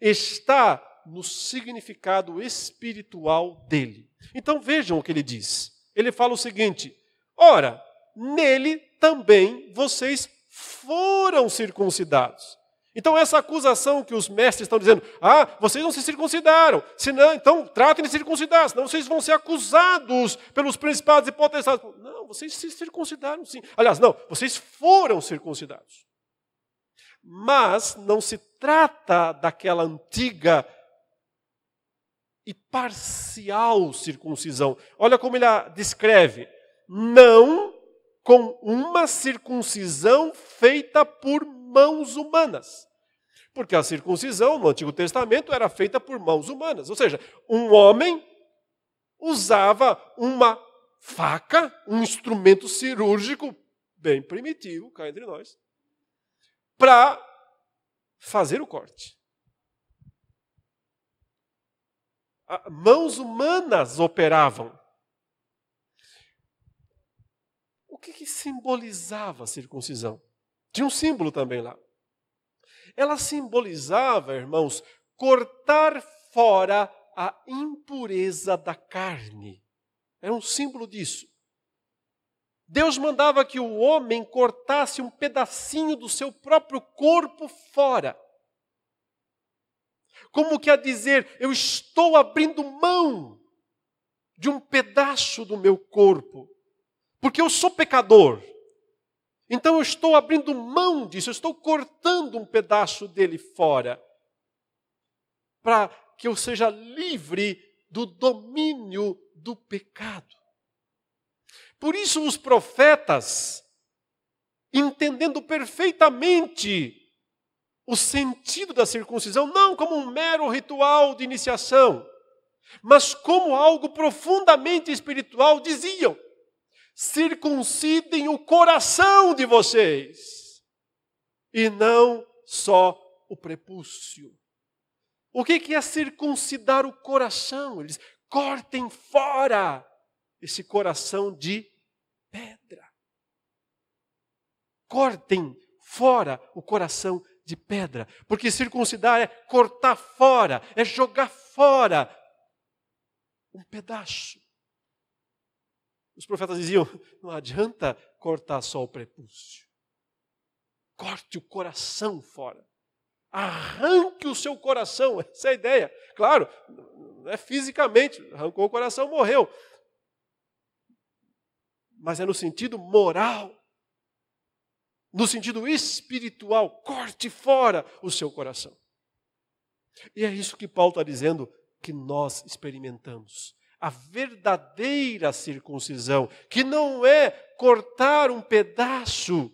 está no significado espiritual dele. Então vejam o que ele diz. Ele fala o seguinte: ora, nele também vocês foram circuncidados. Então, essa acusação que os mestres estão dizendo, ah, vocês não se circuncidaram, senão, então tratem de circuncidar, senão vocês vão ser acusados pelos principados e potestades. Não, vocês se circuncidaram sim. Aliás, não, vocês foram circuncidados. Mas não se trata daquela antiga e parcial circuncisão. Olha como ele a descreve. Não com uma circuncisão feita por mãos humanas. Porque a circuncisão no Antigo Testamento era feita por mãos humanas. Ou seja, um homem usava uma faca, um instrumento cirúrgico bem primitivo, cá entre nós, para fazer o corte. Mãos humanas operavam. O que, que simbolizava a circuncisão? Tinha um símbolo também lá. Ela simbolizava, irmãos, cortar fora a impureza da carne. Era um símbolo disso. Deus mandava que o homem cortasse um pedacinho do seu próprio corpo fora. Como que a dizer, eu estou abrindo mão de um pedaço do meu corpo, porque eu sou pecador. Então eu estou abrindo mão disso, eu estou cortando um pedaço dele fora, para que eu seja livre do domínio do pecado. Por isso, os profetas, entendendo perfeitamente o sentido da circuncisão, não como um mero ritual de iniciação, mas como algo profundamente espiritual, diziam: circuncidem o coração de vocês e não só o prepúcio. O que é circuncidar o coração? Eles cortem fora esse coração de pedra. Cortem fora o coração de pedra, porque circuncidar é cortar fora, é jogar fora um pedaço os profetas diziam: não adianta cortar só o prepúcio. Corte o coração fora. Arranque o seu coração. (laughs) Essa é a ideia. Claro, não é fisicamente, arrancou o coração, morreu. Mas é no sentido moral. No sentido espiritual, corte fora o seu coração. E é isso que Paulo está dizendo que nós experimentamos a verdadeira circuncisão, que não é cortar um pedaço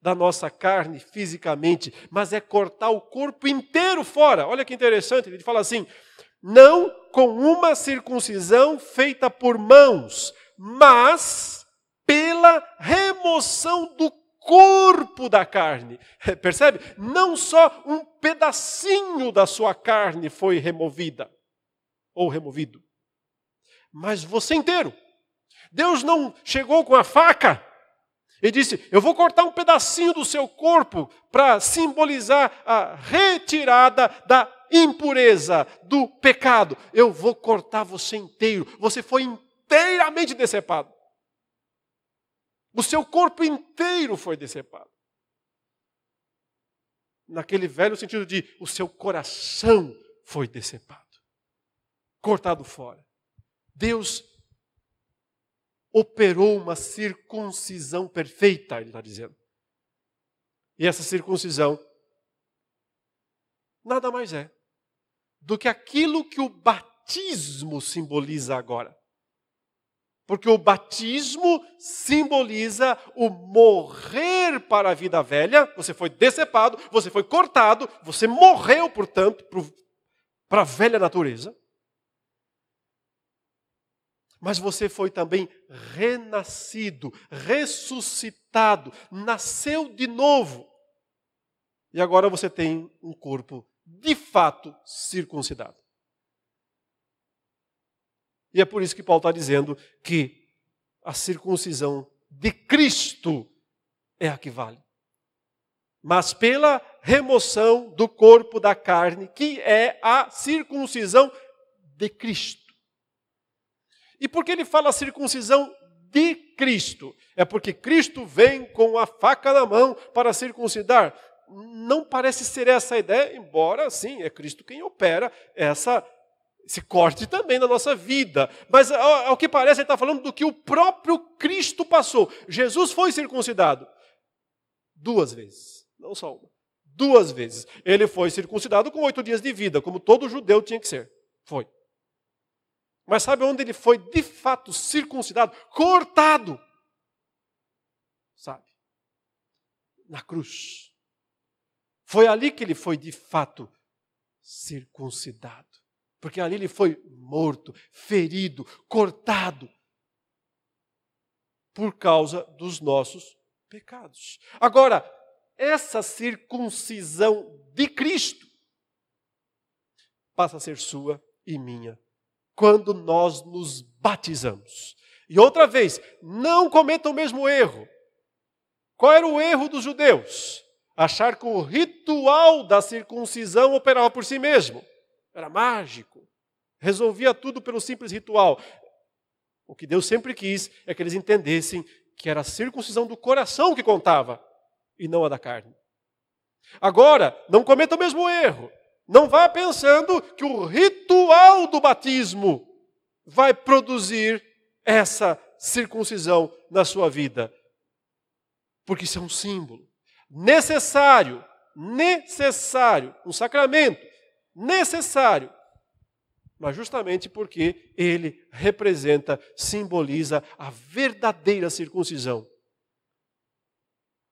da nossa carne fisicamente, mas é cortar o corpo inteiro fora. Olha que interessante, ele fala assim: não com uma circuncisão feita por mãos, mas pela remoção do corpo da carne. (laughs) Percebe? Não só um pedacinho da sua carne foi removida ou removido, mas você inteiro. Deus não chegou com a faca e disse: Eu vou cortar um pedacinho do seu corpo para simbolizar a retirada da impureza, do pecado. Eu vou cortar você inteiro. Você foi inteiramente decepado. O seu corpo inteiro foi decepado. Naquele velho sentido de o seu coração foi decepado, cortado fora. Deus operou uma circuncisão perfeita, ele está dizendo. E essa circuncisão nada mais é do que aquilo que o batismo simboliza agora. Porque o batismo simboliza o morrer para a vida velha. Você foi decepado, você foi cortado, você morreu, portanto, para a velha natureza. Mas você foi também renascido, ressuscitado, nasceu de novo. E agora você tem um corpo de fato circuncidado. E é por isso que Paulo está dizendo que a circuncisão de Cristo é a que vale. Mas pela remoção do corpo da carne, que é a circuncisão de Cristo. E por que ele fala circuncisão de Cristo? É porque Cristo vem com a faca na mão para circuncidar. Não parece ser essa a ideia, embora sim, é Cristo quem opera essa esse corte também na nossa vida. Mas ao, ao que parece, ele está falando do que o próprio Cristo passou. Jesus foi circuncidado duas vezes, não só uma. Duas vezes. Ele foi circuncidado com oito dias de vida, como todo judeu tinha que ser. Foi. Mas sabe onde ele foi de fato circuncidado? Cortado. Sabe? Na cruz. Foi ali que ele foi de fato circuncidado. Porque ali ele foi morto, ferido, cortado por causa dos nossos pecados. Agora, essa circuncisão de Cristo passa a ser sua e minha quando nós nos batizamos. E outra vez, não cometa o mesmo erro. Qual era o erro dos judeus? Achar que o ritual da circuncisão operava por si mesmo. Era mágico. Resolvia tudo pelo simples ritual. O que Deus sempre quis é que eles entendessem que era a circuncisão do coração que contava e não a da carne. Agora, não cometa o mesmo erro. Não vá pensando que o ritual do batismo vai produzir essa circuncisão na sua vida. Porque isso é um símbolo necessário, necessário, um sacramento necessário, mas justamente porque ele representa, simboliza a verdadeira circuncisão.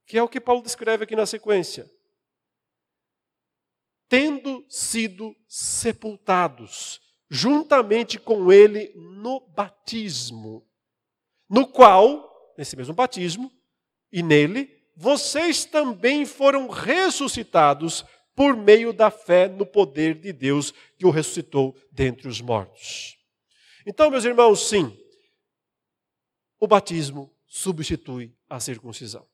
Que é o que Paulo descreve aqui na sequência. Tendo sido sepultados juntamente com ele no batismo, no qual, nesse mesmo batismo, e nele, vocês também foram ressuscitados por meio da fé no poder de Deus que o ressuscitou dentre os mortos. Então, meus irmãos, sim, o batismo substitui a circuncisão.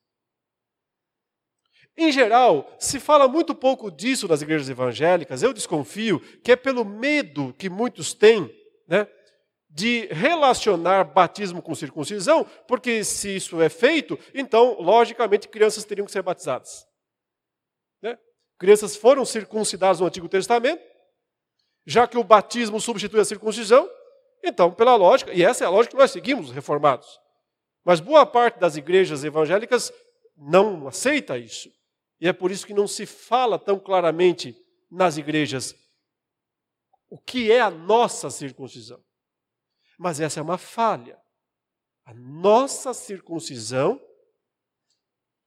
Em geral, se fala muito pouco disso nas igrejas evangélicas, eu desconfio que é pelo medo que muitos têm né, de relacionar batismo com circuncisão, porque se isso é feito, então, logicamente, crianças teriam que ser batizadas. Crianças foram circuncidadas no Antigo Testamento, já que o batismo substitui a circuncisão, então, pela lógica, e essa é a lógica que nós seguimos, reformados. Mas boa parte das igrejas evangélicas não aceita isso. E é por isso que não se fala tão claramente nas igrejas o que é a nossa circuncisão. Mas essa é uma falha. A nossa circuncisão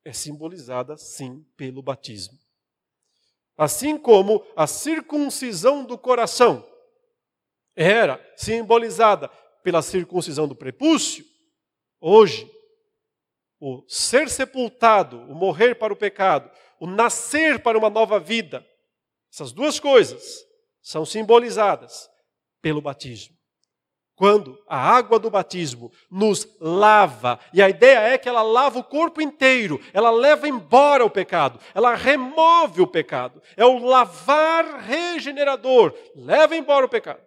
é simbolizada, sim, pelo batismo. Assim como a circuncisão do coração era simbolizada pela circuncisão do prepúcio, hoje, o ser sepultado, o morrer para o pecado, o nascer para uma nova vida, essas duas coisas são simbolizadas pelo batismo. quando a água do batismo nos lava, e a ideia é que ela lava o corpo inteiro, ela leva embora o pecado, ela remove o pecado, é o lavar regenerador, leva embora o pecado.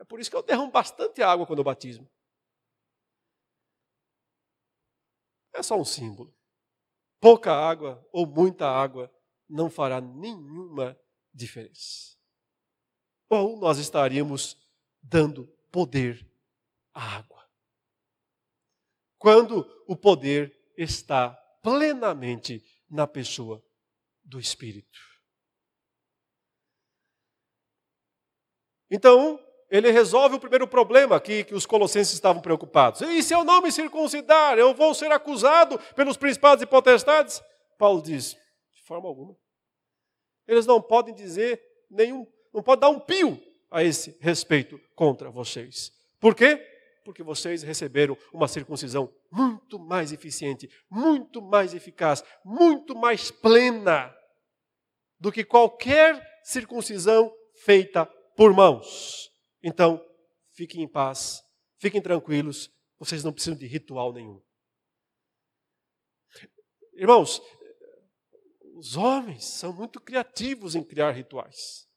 É por isso que eu derramo bastante água quando eu batismo. É só um símbolo. Pouca água ou muita água não fará nenhuma diferença. Ou nós estaríamos dando poder à água. Quando o poder está plenamente na pessoa do Espírito. Então, ele resolve o primeiro problema aqui que os colossenses estavam preocupados. E se eu não me circuncidar, eu vou ser acusado pelos principados e potestades? Paulo diz: de forma alguma. Eles não podem dizer nenhum, não podem dar um pio a esse respeito contra vocês. Por quê? Porque vocês receberam uma circuncisão muito mais eficiente, muito mais eficaz, muito mais plena do que qualquer circuncisão feita por mãos. Então, fiquem em paz, fiquem tranquilos, vocês não precisam de ritual nenhum. Irmãos, os homens são muito criativos em criar rituais.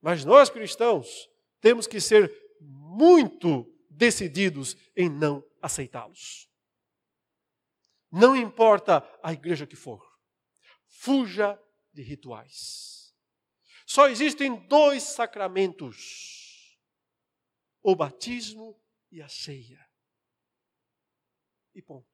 Mas nós cristãos temos que ser muito decididos em não aceitá-los. Não importa a igreja que for, fuja de rituais. Só existem dois sacramentos: o batismo e a ceia. E ponto.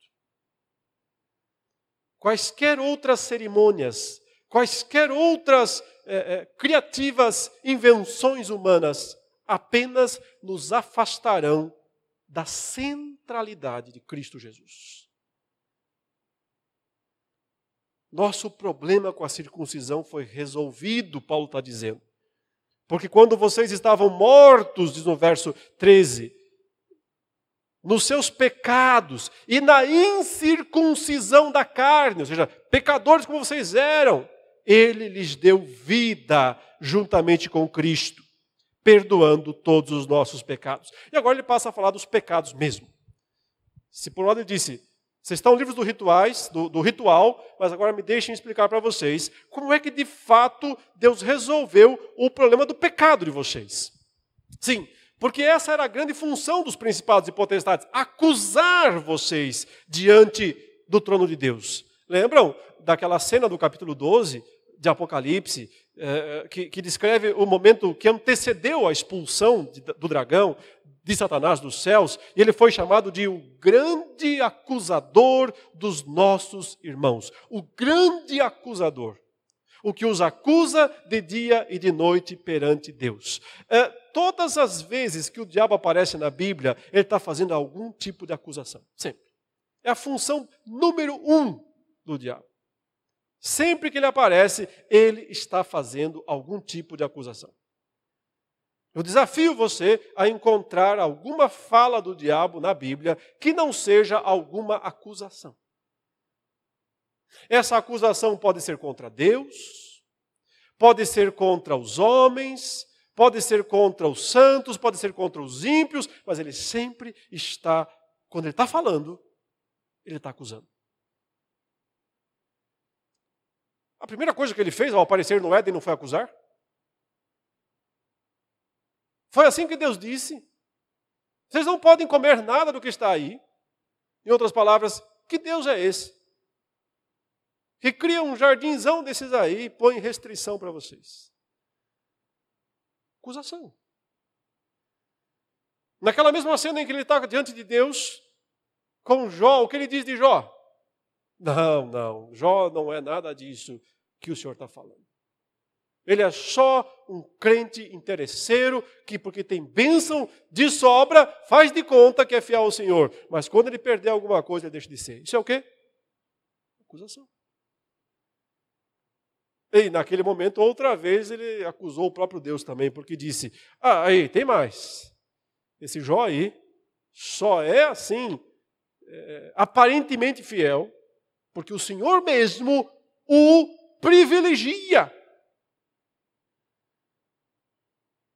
Quaisquer outras cerimônias, quaisquer outras é, é, criativas invenções humanas apenas nos afastarão da centralidade de Cristo Jesus. Nosso problema com a circuncisão foi resolvido, Paulo está dizendo. Porque quando vocês estavam mortos, diz no verso 13, nos seus pecados e na incircuncisão da carne, ou seja, pecadores como vocês eram, ele lhes deu vida juntamente com Cristo, perdoando todos os nossos pecados. E agora ele passa a falar dos pecados mesmo. Se por um lado ele disse, vocês estão livres do, rituais, do, do ritual, mas agora me deixem explicar para vocês como é que de fato Deus resolveu o problema do pecado de vocês. Sim, porque essa era a grande função dos principados e potestades acusar vocês diante do trono de Deus. Lembram daquela cena do capítulo 12 de Apocalipse, eh, que, que, descreve o momento que antecedeu a expulsão do dragão, de Satanás dos céus, e ele foi chamado de o grande acusador dos nossos irmãos. O grande acusador. O que os acusa de dia e de noite perante Deus. É, todas as vezes que o diabo aparece na Bíblia, ele está fazendo algum tipo de acusação. Sempre. É a função número um do diabo. Sempre que ele aparece, ele está fazendo algum tipo de acusação. Eu desafio você a encontrar alguma fala do diabo na Bíblia que não seja alguma acusação. Essa acusação pode ser contra Deus, pode ser contra os homens, pode ser contra os santos, pode ser contra os ímpios, mas ele sempre está, quando ele está falando, ele está acusando. A primeira coisa que ele fez ao aparecer no Éden não foi acusar? Foi assim que Deus disse. Vocês não podem comer nada do que está aí. Em outras palavras, que Deus é esse? Que cria um jardinzão desses aí e põe restrição para vocês. Acusação. Naquela mesma cena em que ele está diante de Deus, com Jó, o que ele diz de Jó? Não, não, Jó não é nada disso que o Senhor está falando. Ele é só um crente interesseiro que, porque tem bênção de sobra, faz de conta que é fiel ao Senhor. Mas quando ele perder alguma coisa, ele deixa de ser. Isso é o quê? Acusação. E naquele momento, outra vez, ele acusou o próprio Deus também, porque disse: Ah, aí, tem mais. Esse Jó aí só é assim, é, aparentemente fiel, porque o Senhor mesmo o privilegia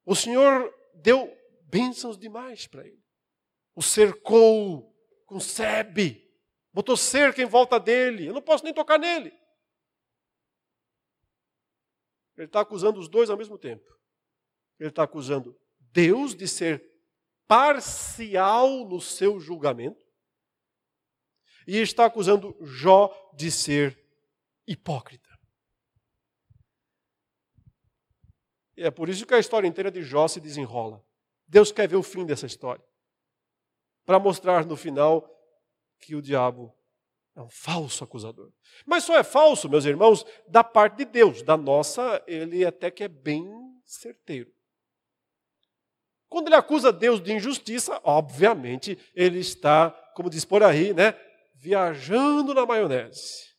O Senhor deu bênçãos demais para ele. O cercou com sebe, botou cerca em volta dele. Eu não posso nem tocar nele. Ele está acusando os dois ao mesmo tempo. Ele está acusando Deus de ser parcial no seu julgamento e está acusando Jó de ser hipócrita. E é por isso que a história inteira de Jó se desenrola. Deus quer ver o fim dessa história. Para mostrar no final que o diabo é um falso acusador. Mas só é falso, meus irmãos, da parte de Deus. Da nossa, ele até que é bem certeiro. Quando ele acusa Deus de injustiça, obviamente ele está, como diz por aí, né, viajando na maionese.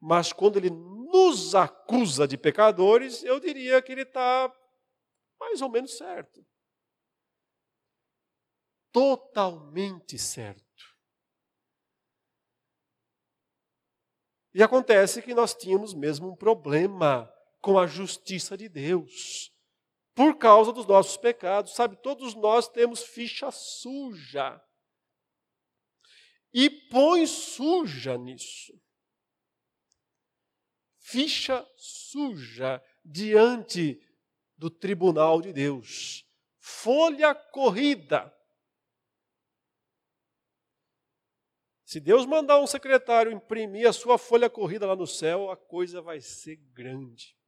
Mas quando ele nos acusa de pecadores, eu diria que ele está mais ou menos certo. Totalmente certo. E acontece que nós tínhamos mesmo um problema com a justiça de Deus. Por causa dos nossos pecados, sabe? Todos nós temos ficha suja. E põe suja nisso. Ficha suja diante do tribunal de Deus. Folha corrida. Se Deus mandar um secretário imprimir a sua folha corrida lá no céu, a coisa vai ser grande.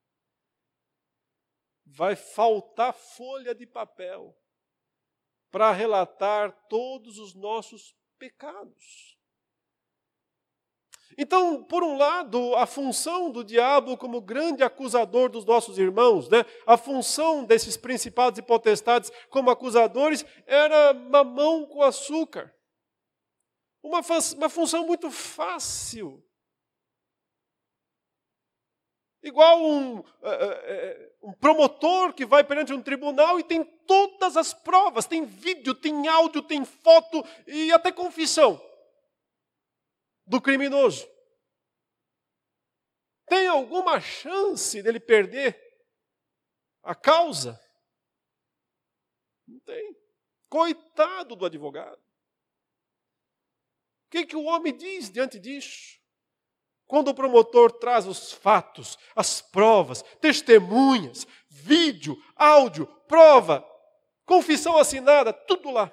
Vai faltar folha de papel para relatar todos os nossos pecados. Então, por um lado, a função do diabo como grande acusador dos nossos irmãos, né? a função desses principados e potestades como acusadores era mamão com açúcar. Uma, uma função muito fácil. Igual um, uh, uh, um promotor que vai perante um tribunal e tem todas as provas: tem vídeo, tem áudio, tem foto e até confissão do criminoso. Tem alguma chance dele perder a causa? Não tem. Coitado do advogado. O que, que o homem diz diante disso? Quando o promotor traz os fatos, as provas, testemunhas, vídeo, áudio, prova, confissão assinada, tudo lá.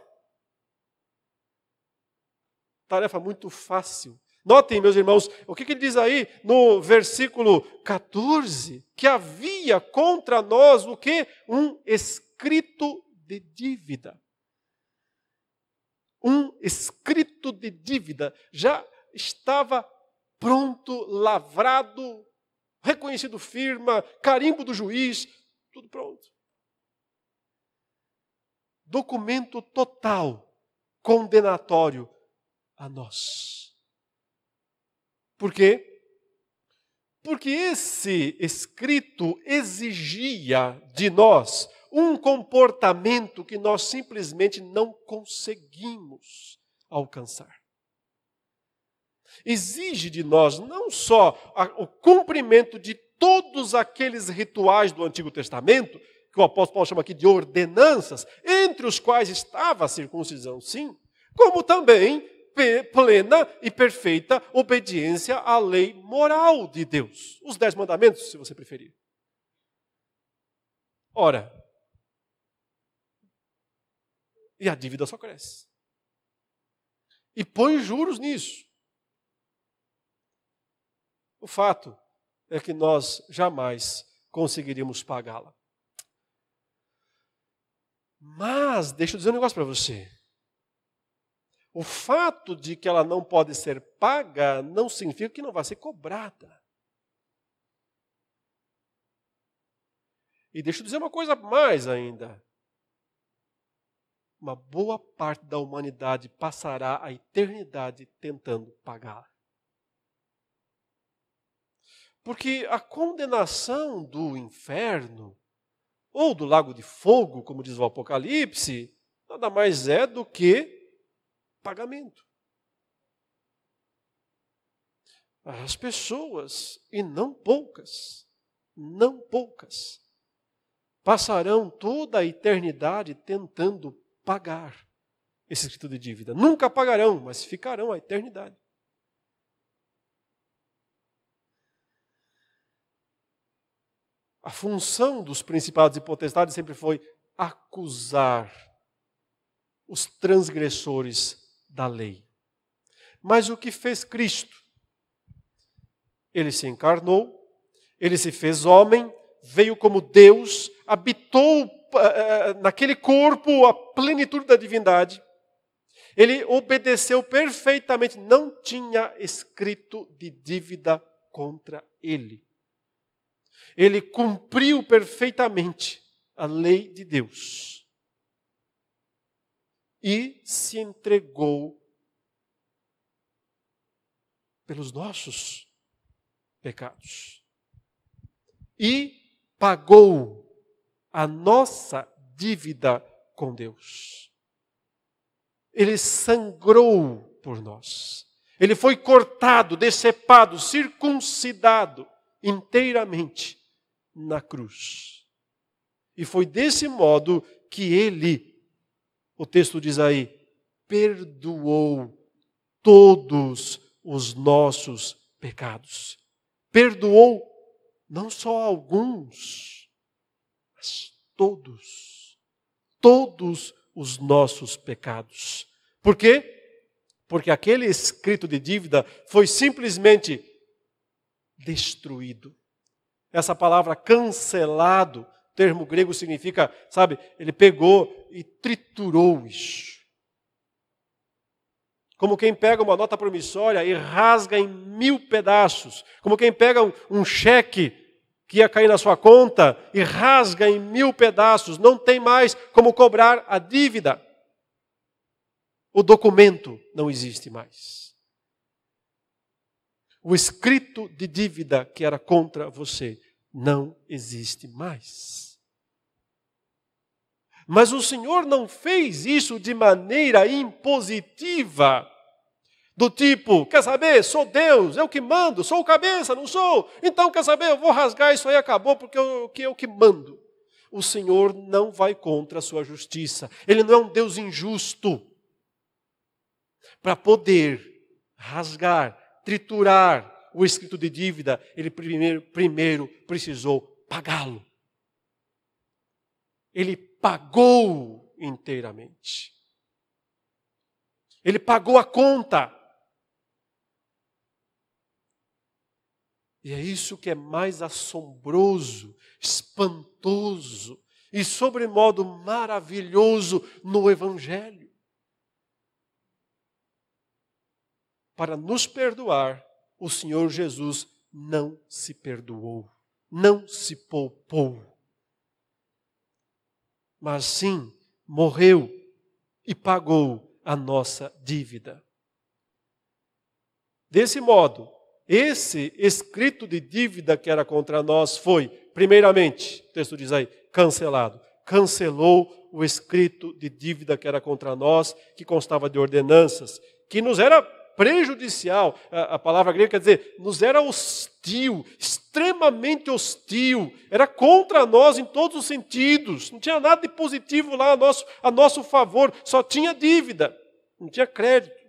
Tarefa muito fácil. Notem, meus irmãos, o que, que ele diz aí no versículo 14? Que havia contra nós o que? Um escrito de dívida um escrito de dívida, já estava pronto, lavrado, reconhecido firma, carimbo do juiz, tudo pronto. Documento total, condenatório a nós. Por quê? Porque esse escrito exigia de nós um comportamento que nós simplesmente não conseguimos alcançar. Exige de nós não só o cumprimento de todos aqueles rituais do Antigo Testamento, que o apóstolo Paulo chama aqui de ordenanças, entre os quais estava a circuncisão, sim, como também plena e perfeita obediência à lei moral de Deus. Os dez mandamentos, se você preferir. Ora, e a dívida só cresce. E põe juros nisso. O fato é que nós jamais conseguiríamos pagá-la. Mas, deixa eu dizer um negócio para você. O fato de que ela não pode ser paga não significa que não vai ser cobrada. E deixa eu dizer uma coisa mais ainda uma boa parte da humanidade passará a eternidade tentando pagar. Porque a condenação do inferno, ou do lago de fogo, como diz o Apocalipse, nada mais é do que pagamento. As pessoas, e não poucas, não poucas, passarão toda a eternidade tentando pagar esse escrito de dívida. Nunca pagarão, mas ficarão a eternidade. A função dos principados e potestades sempre foi acusar os transgressores da lei. Mas o que fez Cristo? Ele se encarnou, ele se fez homem, veio como Deus, habitou uh, naquele corpo a plenitude da divindade. Ele obedeceu perfeitamente, não tinha escrito de dívida contra ele. Ele cumpriu perfeitamente a lei de Deus e se entregou pelos nossos pecados e pagou a nossa dívida com Deus. Ele sangrou por nós. Ele foi cortado, decepado, circuncidado inteiramente na cruz. E foi desse modo que ele, o texto diz aí, perdoou todos os nossos pecados. Perdoou não só alguns, mas todos. Todos os nossos pecados. Por quê? Porque aquele escrito de dívida foi simplesmente destruído. Essa palavra cancelado, termo grego significa, sabe, ele pegou e triturou isso. Como quem pega uma nota promissória e rasga em mil pedaços. Como quem pega um, um cheque que ia cair na sua conta e rasga em mil pedaços. Não tem mais como cobrar a dívida. O documento não existe mais o escrito de dívida que era contra você não existe mais. Mas o Senhor não fez isso de maneira impositiva, do tipo, quer saber, sou Deus, eu que mando, sou cabeça, não sou? Então, quer saber, eu vou rasgar isso aí, acabou, porque eu, que eu que mando. O Senhor não vai contra a sua justiça, Ele não é um Deus injusto. Para poder rasgar triturar o escrito de dívida, ele primeiro, primeiro precisou pagá-lo. Ele pagou inteiramente. Ele pagou a conta. E é isso que é mais assombroso, espantoso e sobremodo maravilhoso no Evangelho. para nos perdoar, o Senhor Jesus não se perdoou, não se poupou, mas sim morreu e pagou a nossa dívida. Desse modo, esse escrito de dívida que era contra nós foi, primeiramente, o texto diz aí, cancelado. Cancelou o escrito de dívida que era contra nós, que constava de ordenanças, que nos era prejudicial. A, palavra grega quer dizer, nos era hostil, extremamente hostil, era contra nós em todos os sentidos. Não tinha nada de positivo lá a nosso, a nosso favor, só tinha dívida, não tinha crédito.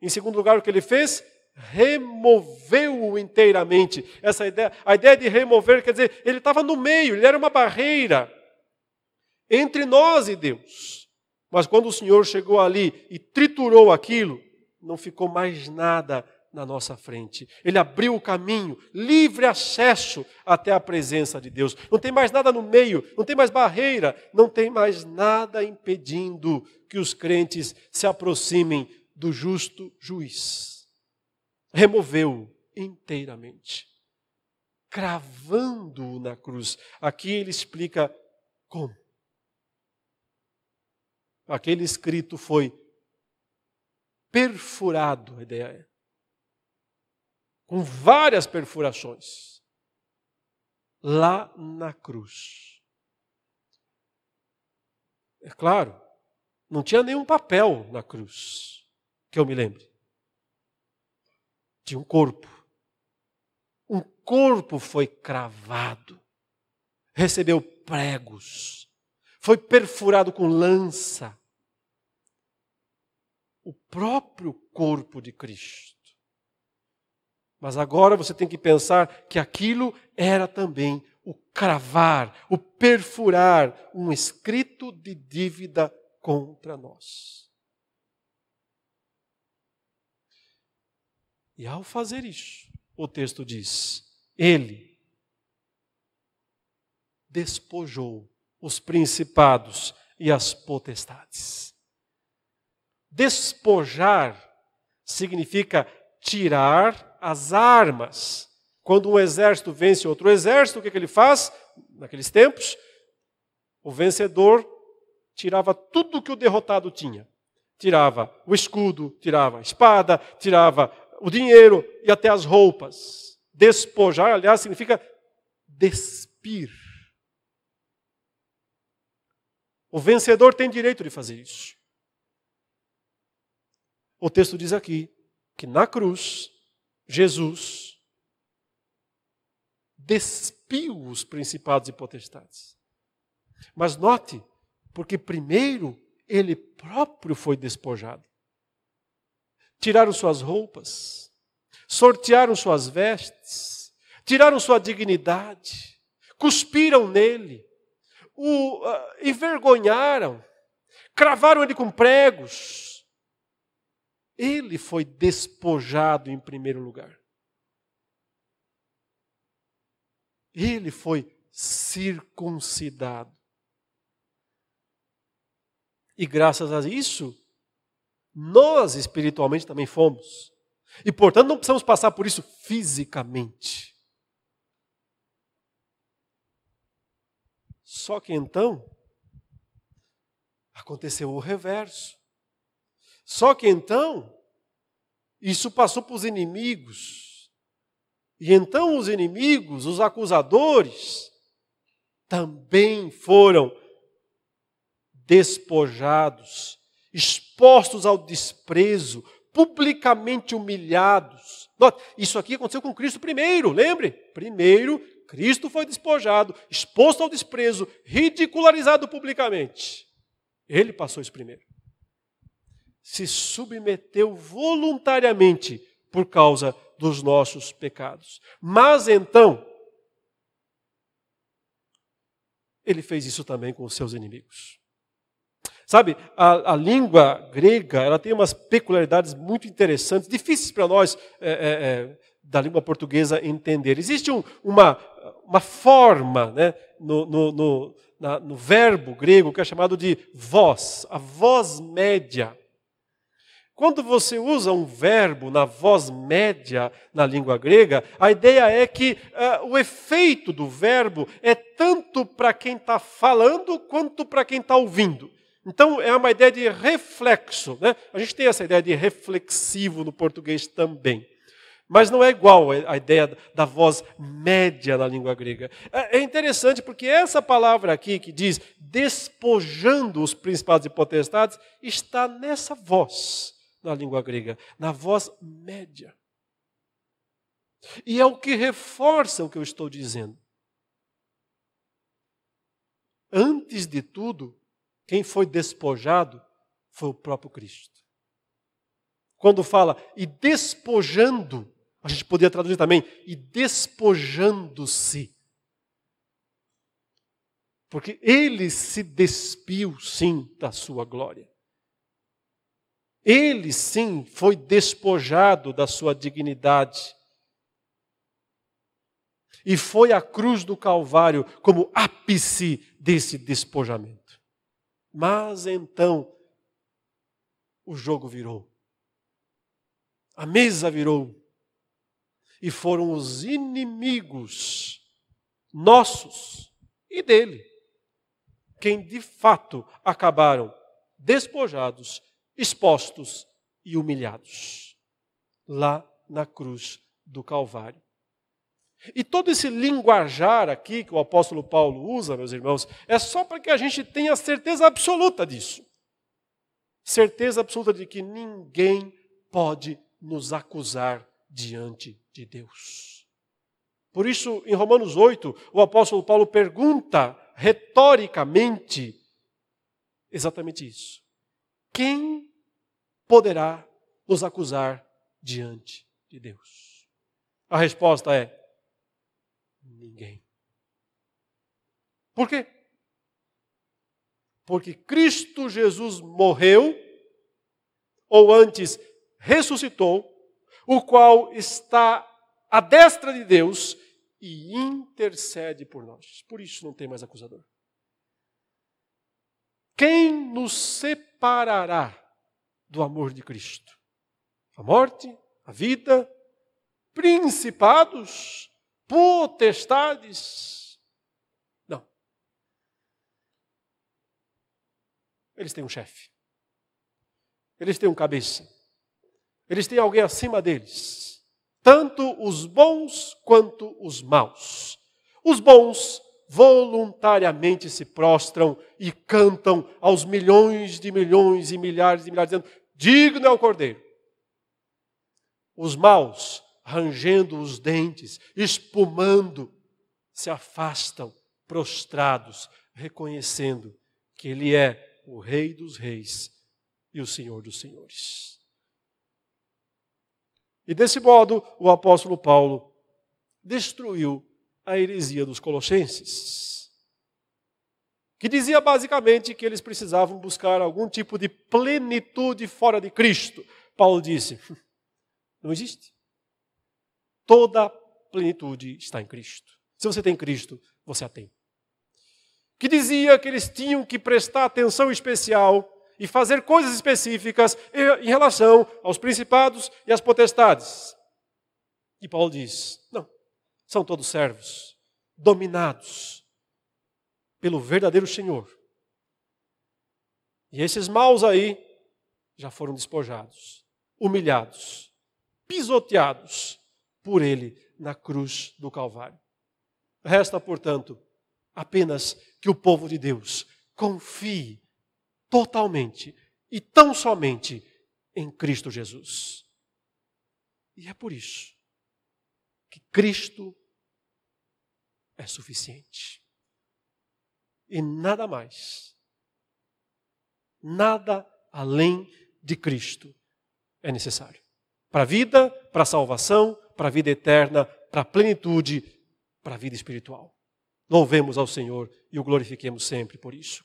Em segundo lugar, o que ele fez? Removeu-o inteiramente. Essa ideia, a ideia de remover quer dizer, ele estava no meio, ele era uma barreira entre nós e Deus. Mas quando o Senhor chegou ali e triturou aquilo, não ficou mais nada na nossa frente. Ele abriu o caminho, livre acesso até a presença de Deus. Não tem mais nada no meio, não tem mais barreira, não tem mais nada impedindo que os crentes se aproximem do justo juiz. Removeu inteiramente, cravando-o na cruz. Aqui ele explica como aquele escrito foi perfurado, a ideia é, com várias perfurações, lá na cruz. É claro, não tinha nenhum papel na cruz, que eu me lembre. Tinha um corpo. Um corpo foi cravado, recebeu pregos, foi perfurado com lança. O próprio corpo de Cristo. Mas agora você tem que pensar que aquilo era também o cravar, o perfurar um escrito de dívida contra nós. E ao fazer isso, o texto diz: Ele despojou os principados e as potestades. Despojar significa tirar as armas. Quando um exército vence outro exército, o que, que ele faz? Naqueles tempos, o vencedor tirava tudo que o derrotado tinha. Tirava o escudo, tirava a espada, tirava o dinheiro e até as roupas. Despojar, aliás, significa despir. O vencedor tem direito de fazer isso. O texto diz aqui que na cruz, Jesus despiu os principados e potestades. Mas note, porque primeiro ele próprio foi despojado. Tiraram suas roupas, sortearam suas vestes, tiraram sua dignidade, cuspiram nele, o uh, envergonharam, cravaram ele com pregos. Ele foi despojado em primeiro lugar. Ele foi circuncidado. E graças a isso, nós espiritualmente também fomos. E portanto não precisamos passar por isso fisicamente. Só que então aconteceu o reverso. Só que então isso passou para os inimigos. E então os inimigos, os acusadores, também foram despojados, expostos ao desprezo, publicamente humilhados. Isso aqui aconteceu com Cristo primeiro, lembre? Primeiro Cristo foi despojado, exposto ao desprezo, ridicularizado publicamente. Ele passou isso primeiro. Se submeteu voluntariamente por causa dos nossos pecados. Mas então, ele fez isso também com os seus inimigos. Sabe, a, a, língua grega ela tem umas peculiaridades muito interessantes, difíceis para nós é, é, é, da língua portuguesa entender. Existe um, uma, uma forma né, no, no, no, na, no verbo grego que é chamado de voz, a voz média. Quando você usa um verbo na voz média na língua grega, a ideia é que uh, o efeito do verbo é tanto para quem está falando quanto para quem está ouvindo. Então, é uma ideia de reflexo. Né? A gente tem essa ideia de reflexivo no português também. Mas não é igual a ideia da voz média na língua grega. É, é interessante porque essa palavra aqui que diz despojando os principados e potestades está nessa voz na língua grega, na voz média. E é o que reforça o que eu estou dizendo. Antes de tudo, quem foi despojado foi o próprio Cristo. Quando fala e despojando, a gente poderia traduzir também e despojando-se. Porque ele se despiu, sim, da sua glória. Ele, sim, foi despojado da sua dignidade. E foi a cruz do Calvário como ápice desse despojamento. Mas então o jogo virou. A mesa virou. E foram os inimigos nossos e dele quem de fato acabaram despojados, expostos e humilhados lá na cruz do Calvário. E todo esse linguajar aqui que o apóstolo Paulo usa, meus irmãos, é só para que a gente tenha certeza absoluta disso. Certeza absoluta de que ninguém pode nos acusar diante de Deus. Por isso, em Romanos 8, o apóstolo Paulo pergunta retoricamente exatamente isso: Quem poderá nos acusar diante de Deus? A resposta é: ninguém. Por quê? Porque Cristo Jesus morreu, ou antes ressuscitou, o qual está à destra de Deus e intercede por nós. Por isso não tem mais acusador. Quem nos separará do amor de Cristo? A morte, a vida, principados, potestades? Não. Eles têm um chefe. Eles têm um cabeça. Eles têm alguém acima deles tanto os bons quanto os maus. Os bons voluntariamente se prostram e cantam aos milhões de milhões e milhares de milhares, dizendo: Digno é o cordeiro. Os maus, rangendo os dentes, espumando, se afastam, prostrados, reconhecendo que Ele é o Rei dos Reis e o Senhor dos Senhores. E desse modo, o apóstolo Paulo destruiu a heresia dos colossenses, que dizia basicamente que eles precisavam buscar algum tipo de plenitude fora de Cristo. Paulo disse: não existe. Toda plenitude está em Cristo. Se você tem Cristo, você a tem. Que dizia que eles tinham que prestar atenção especial e fazer coisas específicas em relação aos principados e às potestades. E Paulo diz: não, são todos servos, dominados pelo verdadeiro Senhor. E esses maus aí já foram despojados, humilhados, pisoteados por ele na cruz do Calvário. Resta, portanto, apenas que o povo de Deus confie totalmente e tão somente em Cristo Jesus. E é por isso que Cristo é suficiente. E nada mais, nada além de Cristo é necessário. Para a vida, para a salvação, para a vida eterna, para a plenitude, para a vida espiritual. Louvemos ao Senhor e o glorifiquemos sempre por isso.